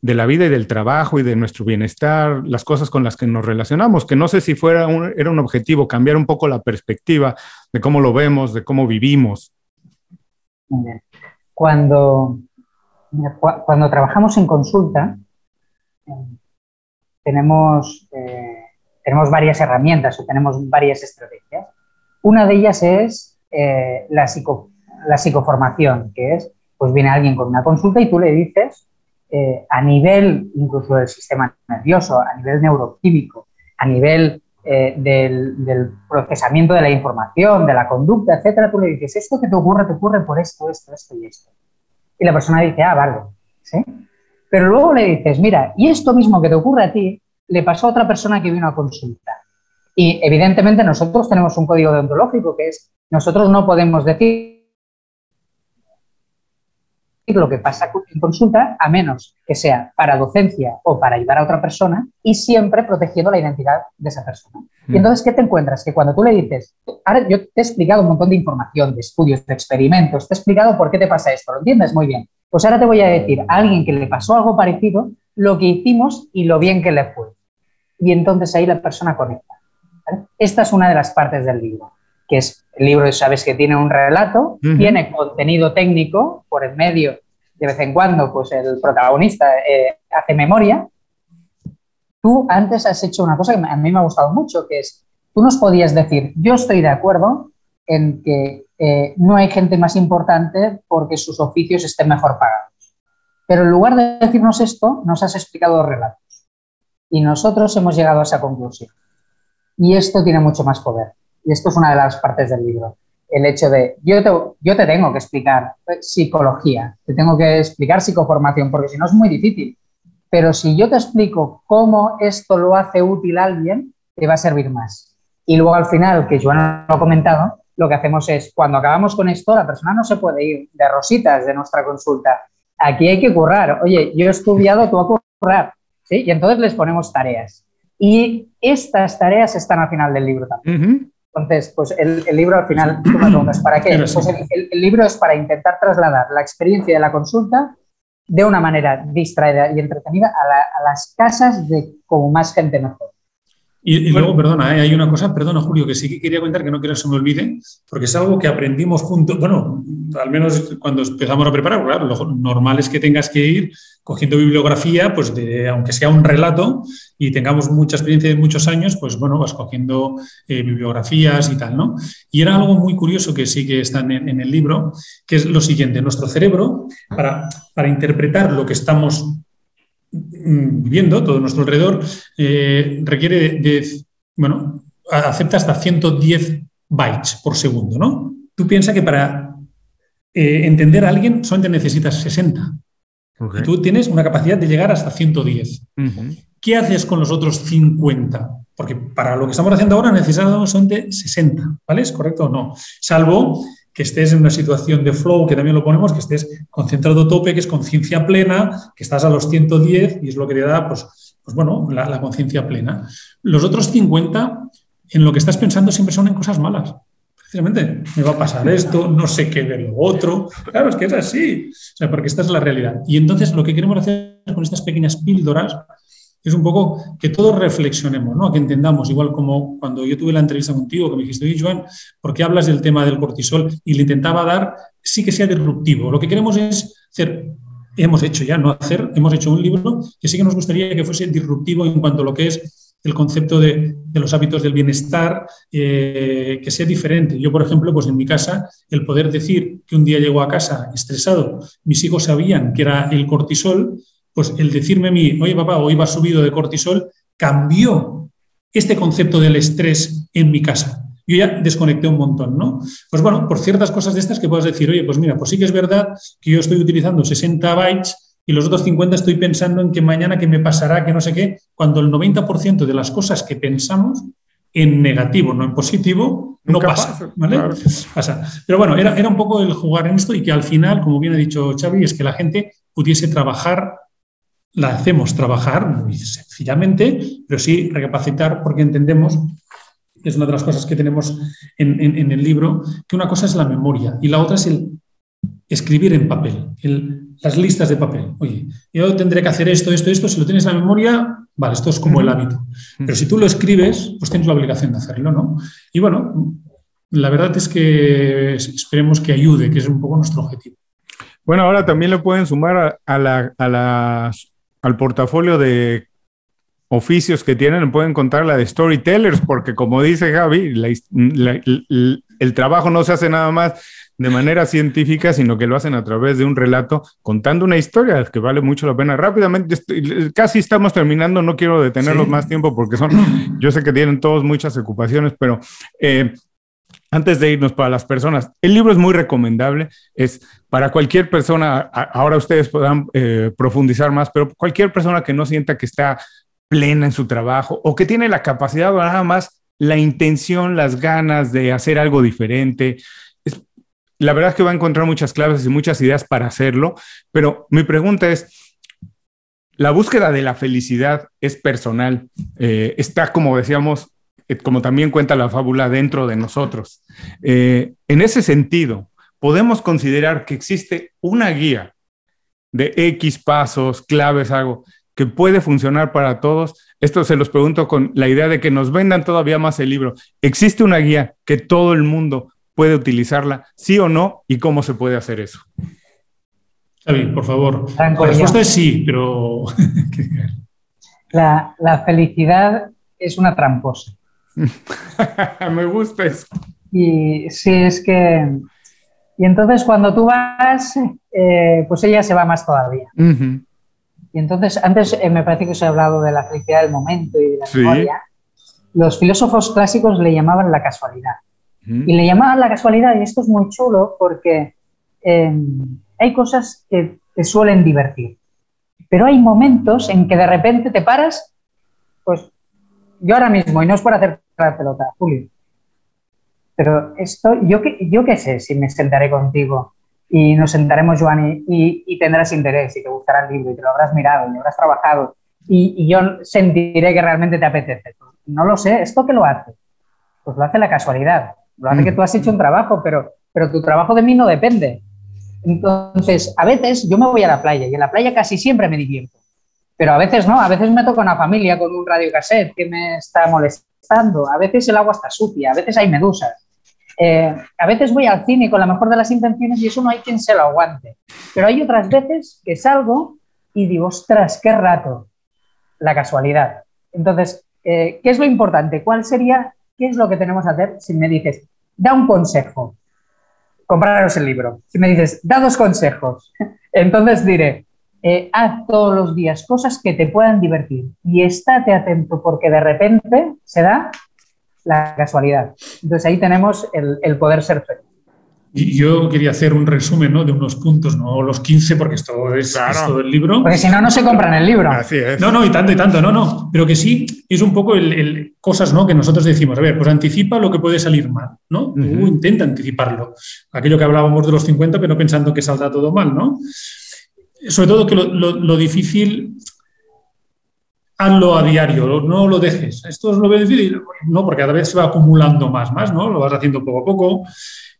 la vida y del trabajo y de nuestro bienestar, las cosas con las que nos relacionamos, que no sé si fuera un, era un objetivo, cambiar un poco la perspectiva de cómo lo vemos, de cómo vivimos. Cuando, cuando trabajamos en consulta, tenemos eh, tenemos varias herramientas o tenemos varias estrategias. Una de ellas es eh, la, psicoformación, que es, pues viene alguien con una consulta y tú le dices, eh, a nivel incluso del sistema nervioso, a nivel neuroquímico, a nivel eh, del, procesamiento de la información, de la conducta, etcétera, tú le dices, esto que te ocurre, te ocurre por esto, esto, esto y esto. Y la persona dice, ah, vale, ¿sí? Pero luego le dices, mira, y esto mismo que te ocurre a ti, le pasó a otra persona que vino a consultar. Y evidentemente nosotros tenemos un código deontológico que es, nosotros no podemos decir lo que pasa en consulta, a menos que sea para docencia o para ayudar a otra persona y siempre protegiendo la identidad de esa persona. Y mm. entonces, ¿qué te encuentras? Que cuando tú le dices, ahora yo te he explicado un montón de información, de estudios, de experimentos, te he explicado por qué te pasa esto, ¿lo entiendes? Muy bien. Pues ahora te voy a decir a alguien que le pasó algo parecido, lo que hicimos y lo bien que le fue. Y entonces ahí la persona conecta. Esta es una de las partes del libro que es el libro, sabes que tiene un relato, tiene contenido técnico por el medio, de vez en cuando, pues el protagonista eh, hace memoria. Tú antes has hecho una cosa que a mí me ha gustado mucho, que es, tú nos podías decir, yo estoy de acuerdo en que eh, no hay gente más importante porque sus oficios estén mejor pagados. Pero en lugar de decirnos esto, nos has explicado los relatos. Y nosotros hemos llegado a esa conclusión. Y esto tiene mucho más poder. Y esto es una de las partes del libro. El hecho de, yo te, yo te tengo que explicar psicología, te tengo que explicar psicoformación, porque si no es muy difícil. Pero si yo te explico cómo esto lo hace útil a alguien, te va a servir más. Y luego al final, que Joan lo ha comentado, lo que hacemos es, cuando acabamos con esto, la persona no se puede ir de rositas de nuestra consulta. Aquí hay que currar. Oye, yo he estudiado, tú a currar. Y entonces les ponemos tareas. Y estas tareas están al final del libro también. Entonces, pues el, libro al final, tú me preguntas, ¿para qué? Pues el, libro es para intentar trasladar la experiencia de la consulta de una manera distraída y entretenida a, las casas de como más gente mejor. Y, luego, perdona, ¿eh? hay una cosa, perdona Julio, que sí que quería contar que no quiero que se me olvide, porque es algo que aprendimos juntos, bueno, al menos cuando empezamos a preparar, claro, lo normal es que tengas que ir cogiendo bibliografía, pues de, aunque sea un relato y tengamos mucha experiencia de muchos años, pues bueno, vas cogiendo eh, bibliografías y tal, ¿no? Y era algo muy curioso que sí que está en, el libro, que es lo siguiente, nuestro cerebro, para, para interpretar lo que estamos viviendo, todo nuestro alrededor, eh, requiere de, bueno, acepta hasta 110 bytes por segundo, ¿no? Tú piensas que para eh, entender a alguien solamente necesitas 60 tú tienes una capacidad de llegar hasta 110. ¿Qué haces con los otros 50? Porque para lo que estamos haciendo ahora necesitamos de 60, ¿vale? ¿Es correcto o no? Salvo que estés en una situación de flow, que también lo ponemos, que estés concentrado tope, que es conciencia plena, que estás a los 110 y es lo que le da, pues, pues bueno, la, conciencia plena. Los otros 50, en lo que estás pensando siempre son en cosas malas me va a pasar esto, no sé qué de lo otro. Claro, es que es así, o sea, porque esta es la realidad. Y entonces lo que queremos hacer con estas pequeñas píldoras es un poco que todos reflexionemos, ¿no? que entendamos, igual como cuando yo tuve la entrevista contigo, que me dijiste, oye, Joan, ¿por qué hablas del tema del cortisol? Y le intentaba dar, sí que sea disruptivo. Lo que queremos es hacer, hemos hecho ya, no hacer, hemos hecho un libro que sí que nos gustaría que fuese disruptivo en cuanto a lo que es el concepto de, los hábitos del bienestar, eh, que sea diferente. Yo, por ejemplo, pues en mi casa, el poder decir que un día llego a casa estresado, mis hijos sabían que era el cortisol, pues el decirme a mí, oye papá, hoy va subido de cortisol, cambió este concepto del estrés en mi casa. Yo ya desconecté un montón, ¿no? Pues bueno, por ciertas cosas de estas que puedas decir, oye, pues mira, pues sí que es verdad que yo estoy utilizando 60 bytes y los otros 50 estoy pensando en que mañana que me pasará, que no sé qué, cuando el 90% de las cosas que pensamos en negativo, no en positivo, no pasa. ¿vale? pasa. Pero bueno, era, era un poco el jugar en esto y que al final, como bien ha dicho Xavi, es que la gente pudiese trabajar, la hacemos trabajar muy sencillamente, pero sí recapacitar porque entendemos es una de las cosas que tenemos en, en, el libro, que una cosa es la memoria y la otra es el escribir en papel, el las listas de papel. Oye, yo tendré que hacer esto, esto, esto. Si lo tienes en la memoria, vale, esto es como el hábito. Pero si tú lo escribes, pues tienes la obligación de hacerlo, ¿no? Y bueno, la verdad es que esperemos que ayude, que es un poco nuestro objetivo. Bueno, ahora también lo pueden sumar a, la, al portafolio de oficios que tienen, pueden encontrar la de storytellers, porque como dice Javi, el trabajo no se hace nada más de manera científica, sino que lo hacen a través de un relato contando una historia que vale mucho la pena. Rápidamente, casi estamos terminando, no quiero detenerlos más tiempo porque son, yo sé que tienen todos muchas ocupaciones, pero eh, antes de irnos para las personas, el libro es muy recomendable, es para cualquier persona, ahora ustedes podrán eh, profundizar más, pero cualquier persona que no sienta que está plena en su trabajo o que tiene la capacidad o nada más la intención, las ganas de hacer algo diferente. la verdad es que va a encontrar muchas claves y muchas ideas para hacerlo, pero mi pregunta es, la búsqueda de la felicidad es personal, eh, está, como decíamos, como también cuenta la fábula, dentro de nosotros. Eh, en ese sentido, podemos considerar que existe una guía de X pasos, claves, algo que puede funcionar para todos. Esto se los pregunto con la idea de que nos vendan todavía más el libro. ¿Existe una guía que todo el mundo puede utilizarla, sí o no? ¿Y cómo se puede hacer eso? Xavi, por favor. La respuesta es sí, pero... la, la felicidad es una tramposa. Me gusta eso. Y sí, es que... Y entonces cuando tú vas, eh, pues ella se va más todavía. Y entonces, antes eh, me parece que os he hablado de la felicidad del momento y de la memoria. Los filósofos clásicos le llamaban la casualidad. Y le llamaban la casualidad, y esto es muy chulo porque em, hay cosas que te suelen divertir. Pero hay momentos en que de repente te paras, pues yo ahora mismo, y no es por hacer la pelota, Julio, pero esto, yo, yo qué sé si me sentaré contigo y nos sentaremos, Joan, y, tendrás interés y te gustará el libro y te lo habrás mirado y lo habrás trabajado y, yo sentiré que realmente te apetece. No lo sé, ¿esto qué lo hace? Pues lo hace la casualidad, lo hace que tú has hecho un trabajo, pero, pero tu trabajo de mí no depende. Entonces, a veces yo me voy a la playa y en la playa casi siempre me divierto, pero a veces no, a veces me toca una familia con un radiocassette que me está molestando, a veces el agua está sucia, a veces hay medusas. Eh, a veces voy al cine con la mejor de las intenciones y eso no hay quien se lo aguante. Pero hay otras veces que salgo y digo, ostras, qué rato. La casualidad. Entonces, eh, ¿qué es lo importante? ¿Cuál sería, qué es lo que tenemos que hacer si me dices, da un consejo? Compraros el libro. Si me dices, da dos consejos, entonces diré, eh, haz todos los días cosas que te puedan divertir y estate atento porque de repente se da la casualidad. Entonces ahí tenemos el, poder ser feliz. Y yo quería hacer un resumen ¿no? de unos puntos, no los 15, porque esto es, todo el libro. Porque si no, no se compran el libro. Así es. No, no, y tanto, y tanto, no, no. Pero que sí es un poco el, cosas ¿no? que nosotros decimos. A ver, pues anticipa lo que puede salir mal, ¿no? intenta anticiparlo. Aquello que hablábamos de los 50, pero pensando que saldrá todo mal, ¿no? Sobre todo que lo, lo difícil hazlo a diario, no lo dejes. Esto es lo que decir, no, porque cada vez se va acumulando más, más, ¿no? Lo vas haciendo poco a poco.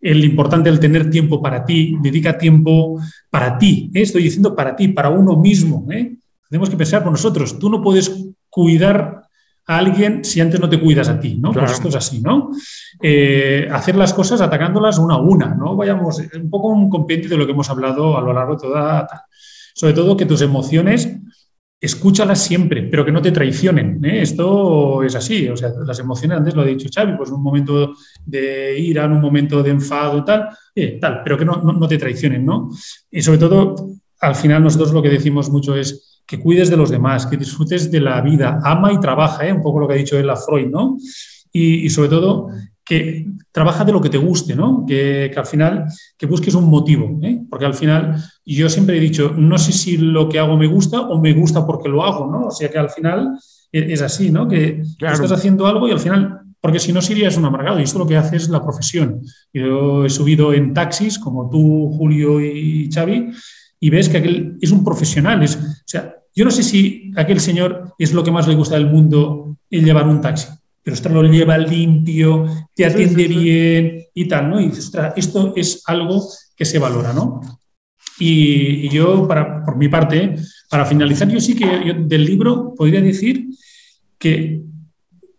El importante es el tener tiempo para ti, dedica tiempo para ti, ¿eh? estoy diciendo para ti, para uno mismo. ¿eh? Tenemos que pensar por nosotros. Tú no puedes cuidar a alguien si antes no te cuidas a ti, ¿no? Pues esto es así, ¿no? Eh, hacer las cosas atacándolas una a una, ¿no? Vayamos, un poco un compendio de lo que hemos hablado a lo largo de toda... Sobre todo que tus emociones escúchalas siempre, pero que no te traicionen. ¿eh? Esto es así, o sea, las emociones, antes lo ha dicho Xavi, pues un momento de ira, un momento de enfado, tal, eh, tal, pero que no, te traicionen, ¿no? Y sobre todo, al final nosotros lo que decimos mucho es que cuides de los demás, que disfrutes de la vida, ama y trabaja, ¿eh? un poco lo que ha dicho él a Freud, ¿no? Y sobre todo, que trabaja de lo que te guste, ¿no? Que, al final, que busques un motivo, ¿eh? porque al final yo siempre he dicho, no sé si lo que hago me gusta o me gusta porque lo hago, ¿no? O sea que al final e, es así, ¿no? Que estás haciendo algo y al final, porque si no serías un amargado y esto lo que hace es la profesión. Yo he subido en taxis, como tú, Julio y Xavi, y ves que aquel es un profesional. Es, o sea, yo no sé si aquel señor es lo que más le gusta del mundo el llevar un taxi pero esto lo lleva limpio, te atiende bien y tal, ¿no? Y esto es algo que se valora, ¿no? Y, yo, para, por mi parte, para finalizar, yo sí que del libro podría decir que,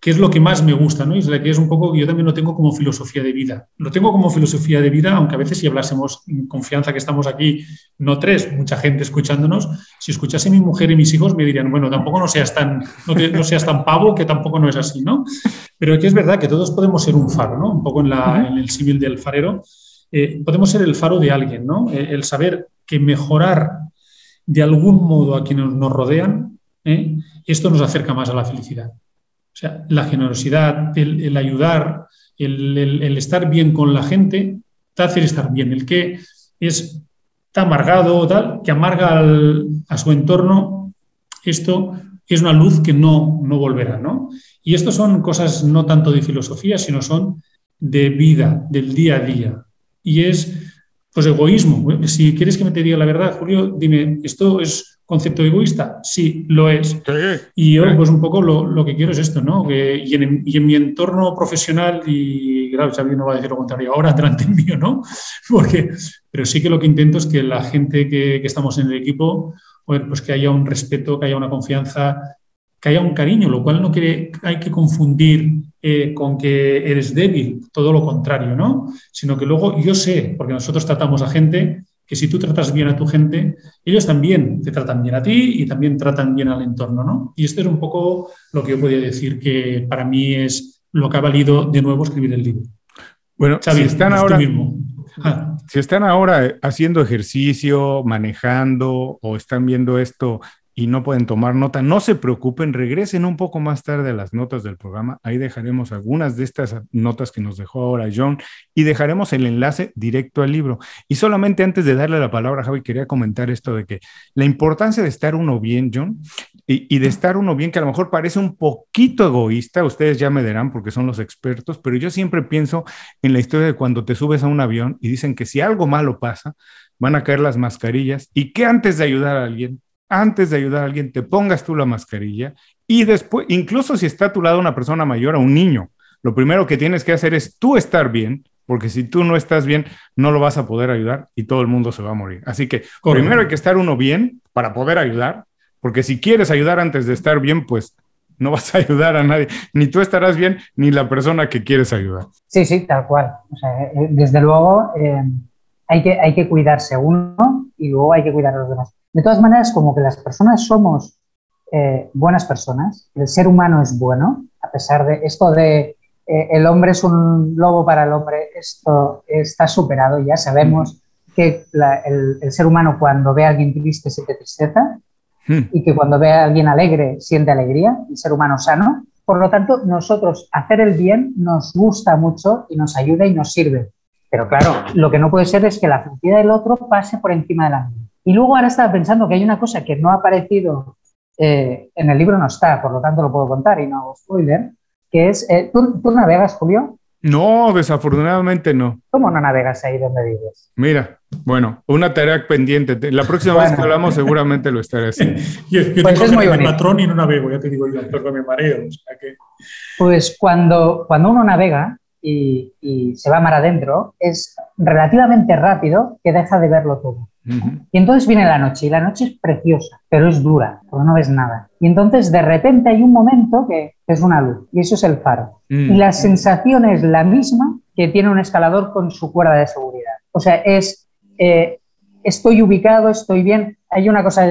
que es lo que más me gusta, ¿no? Es la que es un poco, yo también lo tengo como filosofía de vida. Lo tengo como filosofía de vida, aunque a veces si hablásemos en confianza que estamos aquí, no tres, mucha gente escuchándonos, si escuchase mi mujer y mis hijos me dirían, bueno, tampoco no seas tan, no, seas tan pavo, que tampoco no es así, ¿no? Pero que es verdad que todos podemos ser un faro, ¿no? Un poco en, la, en el símil del farero, eh, podemos ser el faro de alguien, ¿no? Eh, el saber que mejorar de algún modo a quienes nos rodean, ¿eh? esto nos acerca más a la felicidad. O sea, la generosidad, el, ayudar, el, estar bien con la gente, te hace estar bien. El que es tan amargado, tal, que amarga a su entorno, esto es una luz que no, no volverá, ¿no? Y esto son cosas no tanto de filosofía, sino son de vida, del día a día. Y es, pues, egoísmo. Si quieres que me te diga la verdad, Julio, dime, ¿esto es concepto egoísta? Sí, lo es. y yo, pues un poco lo, que quiero es esto, ¿no? y, en, mi entorno profesional, y claro, Xavi no va a decir lo contrario ahora delante mío, ¿no? Porque, pero sí que lo que intento es que la gente que, estamos en el equipo, pues que haya un respeto, que haya una confianza, que haya un cariño, lo cual no quiere, hay que confundir eh, con que eres débil, todo lo contrario, ¿no? Sino que luego yo sé, porque nosotros tratamos a gente que si tú tratas bien a tu gente, ellos también te tratan bien a ti y también tratan bien al entorno, ¿no? Y esto es un poco lo que yo podría decir que para mí es lo que ha valido de nuevo escribir el libro. Bueno, si están ahora, ah. si están ahora haciendo ejercicio, manejando o están viendo esto y no pueden tomar nota, no se preocupen, regresen un poco más tarde a las notas del programa. Ahí dejaremos algunas de estas notas que nos dejó ahora John y dejaremos el enlace directo al libro. Y solamente antes de darle la palabra a Javi, quería comentar esto de que la importancia de estar uno bien, John, y, de estar uno bien, que a lo mejor parece un poquito egoísta, ustedes ya me dirán porque son los expertos, pero yo siempre pienso en la historia de cuando te subes a un avión y dicen que si algo malo pasa, van a caer las mascarillas y que antes de ayudar a alguien, antes de ayudar a alguien, te pongas tú la mascarilla y después, incluso si está a tu lado una persona mayor o un niño, lo primero que tienes que hacer es tú estar bien, porque si tú no estás bien, no lo vas a poder ayudar y todo el mundo se va a morir. Así que primero hay que estar uno bien para poder ayudar, porque si quieres ayudar antes de estar bien, pues no vas a ayudar a nadie, ni tú estarás bien, ni la persona que quieres ayudar. Sí, sí, tal cual. Eh, desde luego eh, hay, que, hay que cuidarse uno y luego hay que cuidar a los demás. De todas maneras, como que las personas somos eh, buenas personas, el ser humano es bueno, a pesar de esto de eh, el hombre es un lobo para el hombre, esto está superado, ya sabemos que el, ser humano cuando ve a alguien triste siente tristeza hmm. y que cuando ve a alguien alegre siente alegría, el ser humano sano. Por lo tanto, nosotros hacer el bien nos gusta mucho y nos ayuda y nos sirve. Pero claro, lo que no puede ser es que la felicidad del otro pase por encima de la mía. Y luego ahora estaba pensando que hay una cosa que no ha aparecido eh, en el libro, no está, por lo tanto lo puedo contar y no hago spoiler, que es, eh, ¿tú, navegas, Julio? No, desafortunadamente no. ¿Cómo no navegas ahí donde vives? Mira, bueno, una tarea pendiente. La próxima vez que hablamos seguramente lo estaré haciendo. yo, pues es muy bonito. patrón y no navego, ya te digo yo, me mareo. Pues cuando, cuando uno navega y, y se va mar adentro, es relativamente rápido que deja de verlo todo. Y entonces viene la noche, y la noche es preciosa, pero es dura, porque no ves nada. Y entonces de repente hay un momento que es una luz, y eso es el faro. Mm. Y la sensación es la misma que tiene un escalador con su cuerda de seguridad. O sea, es, eh, estoy ubicado, estoy bien. Hay una cosa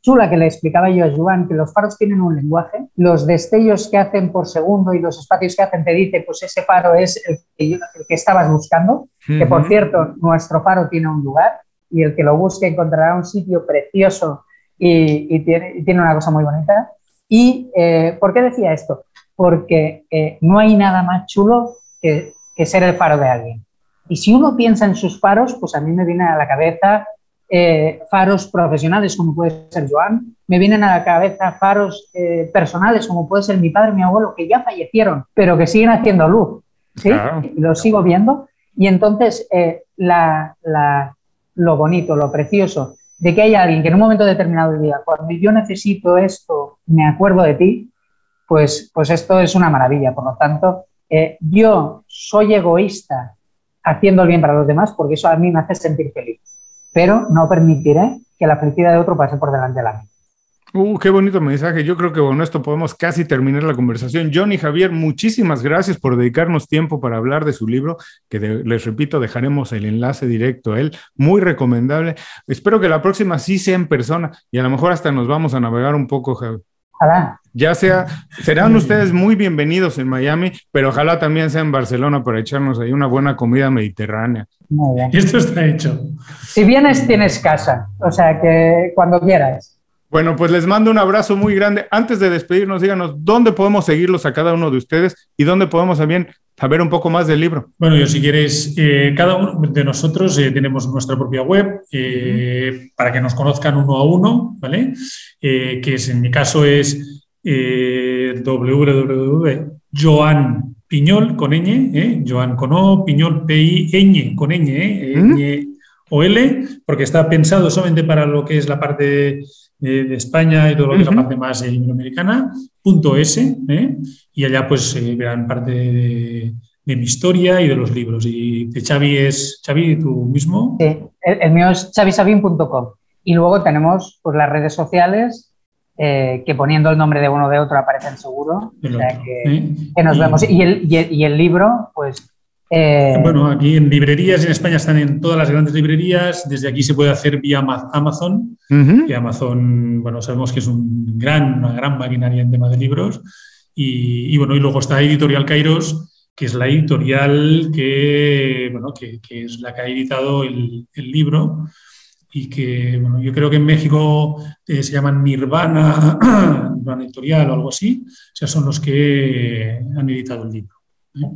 chula que le explicaba yo a Joan, que los faros tienen un lenguaje, los destellos que hacen por segundo y los espacios que hacen te dice, pues ese faro es el que, estabas buscando, que por cierto, nuestro faro tiene un lugar, y el que lo busque encontrará un sitio precioso y, tiene, una cosa muy bonita. ¿Y eh, por qué decía esto? Porque eh, no hay nada más chulo que, ser el faro de alguien. Y si uno piensa en sus faros, pues a mí me viene a la cabeza eh, faros profesionales como puede ser Joan, me vienen a la cabeza faros personales como puede ser mi padre y mi abuelo, que ya fallecieron, pero que siguen haciendo luz. ¿sí? Y lo sigo viendo. Y entonces la, lo bonito, lo precioso de que haya alguien que en un momento determinado día, cuando yo necesito esto, me acuerdo de ti, pues, pues esto es una maravilla. Por lo tanto, eh, yo soy egoísta haciendo el bien para los demás porque eso a mí me hace sentir feliz, pero no permitiré que la felicidad de otro pase por delante de la mía. Uh, qué bonito mensaje. Yo creo que con esto podemos casi terminar la conversación. Johnny Javier, muchísimas gracias por dedicarnos tiempo para hablar de su libro, que les repito, dejaremos el enlace directo a él. Muy recomendable. Espero que la próxima sí sea en persona y a lo mejor hasta nos vamos a navegar un poco, Javier. Ya sea, serán ustedes muy bienvenidos en Miami, pero ojalá también sea en Barcelona para echarnos ahí una buena comida mediterránea. Muy bien. Esto está hecho. Si vienes, tienes casa, o sea que cuando quieras. Bueno, pues les mando un abrazo muy grande. Antes de despedirnos, díganos dónde podemos seguirlos a cada uno de ustedes y dónde podemos también saber un poco más del libro. Bueno, yo si quieres, eh, cada uno de nosotros eh, tenemos nuestra propia web eh, para que nos conozcan uno a uno, ¿vale? que es, en mi caso es www.joanpiñol con ñ, Joan con O, Piñol P-I, con ñ, o L, porque está pensado solamente para lo que es la parte de, España y todo lo que es la parte más iberoamericana, punto S, ¿eh? y allá pues se verán parte de, mi historia y de los libros. Y de Xavi es, Xavi, tú mismo. Sí, el, mío es xavisabin.com. Y luego tenemos pues, las redes sociales eh, que poniendo el nombre de uno de otro aparecen seguro. O sea que, ¿eh? nos vemos. Y el, y el, libro, pues eh, bueno, aquí en librerías en España están en todas las grandes librerías. Desde aquí se puede hacer vía Amazon. Y Amazon, bueno, sabemos que es un gran, una gran maquinaria en tema de libros. Y, bueno, y luego está Editorial Kairos, que es la editorial que, bueno, que, es la que ha editado el, libro y que, bueno, yo creo que en México eh, se llaman Nirvana, Nirvana Editorial o algo así. O sea, son los que han editado el libro.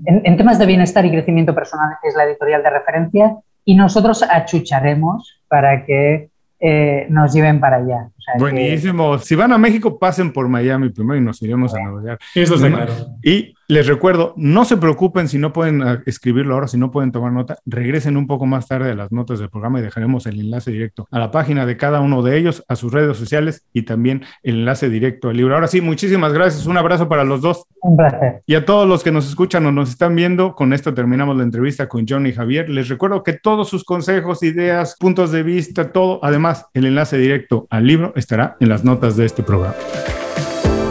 En, temas de bienestar y crecimiento personal es la editorial de referencia y nosotros achucharemos para que eh, nos lleven para allá. Buenísimo. Si van a México, pasen por Miami primero y nos iremos a Nueva York. Eso es claro. Y les recuerdo, no se preocupen si no pueden ah, escribirlo ahora, si no pueden tomar nota, regresen un poco más tarde a las notas del programa y dejaremos el enlace directo a la página de cada uno de ellos, a sus redes sociales y también el enlace directo al libro. Ahora sí, muchísimas gracias. Un abrazo para los dos. Un placer. Y a todos los que nos escuchan o nos están viendo, con esto terminamos la entrevista con Johnny Javier. Les recuerdo que todos sus consejos, ideas, puntos de vista, todo, además el enlace directo al libro estará en las notas de este programa.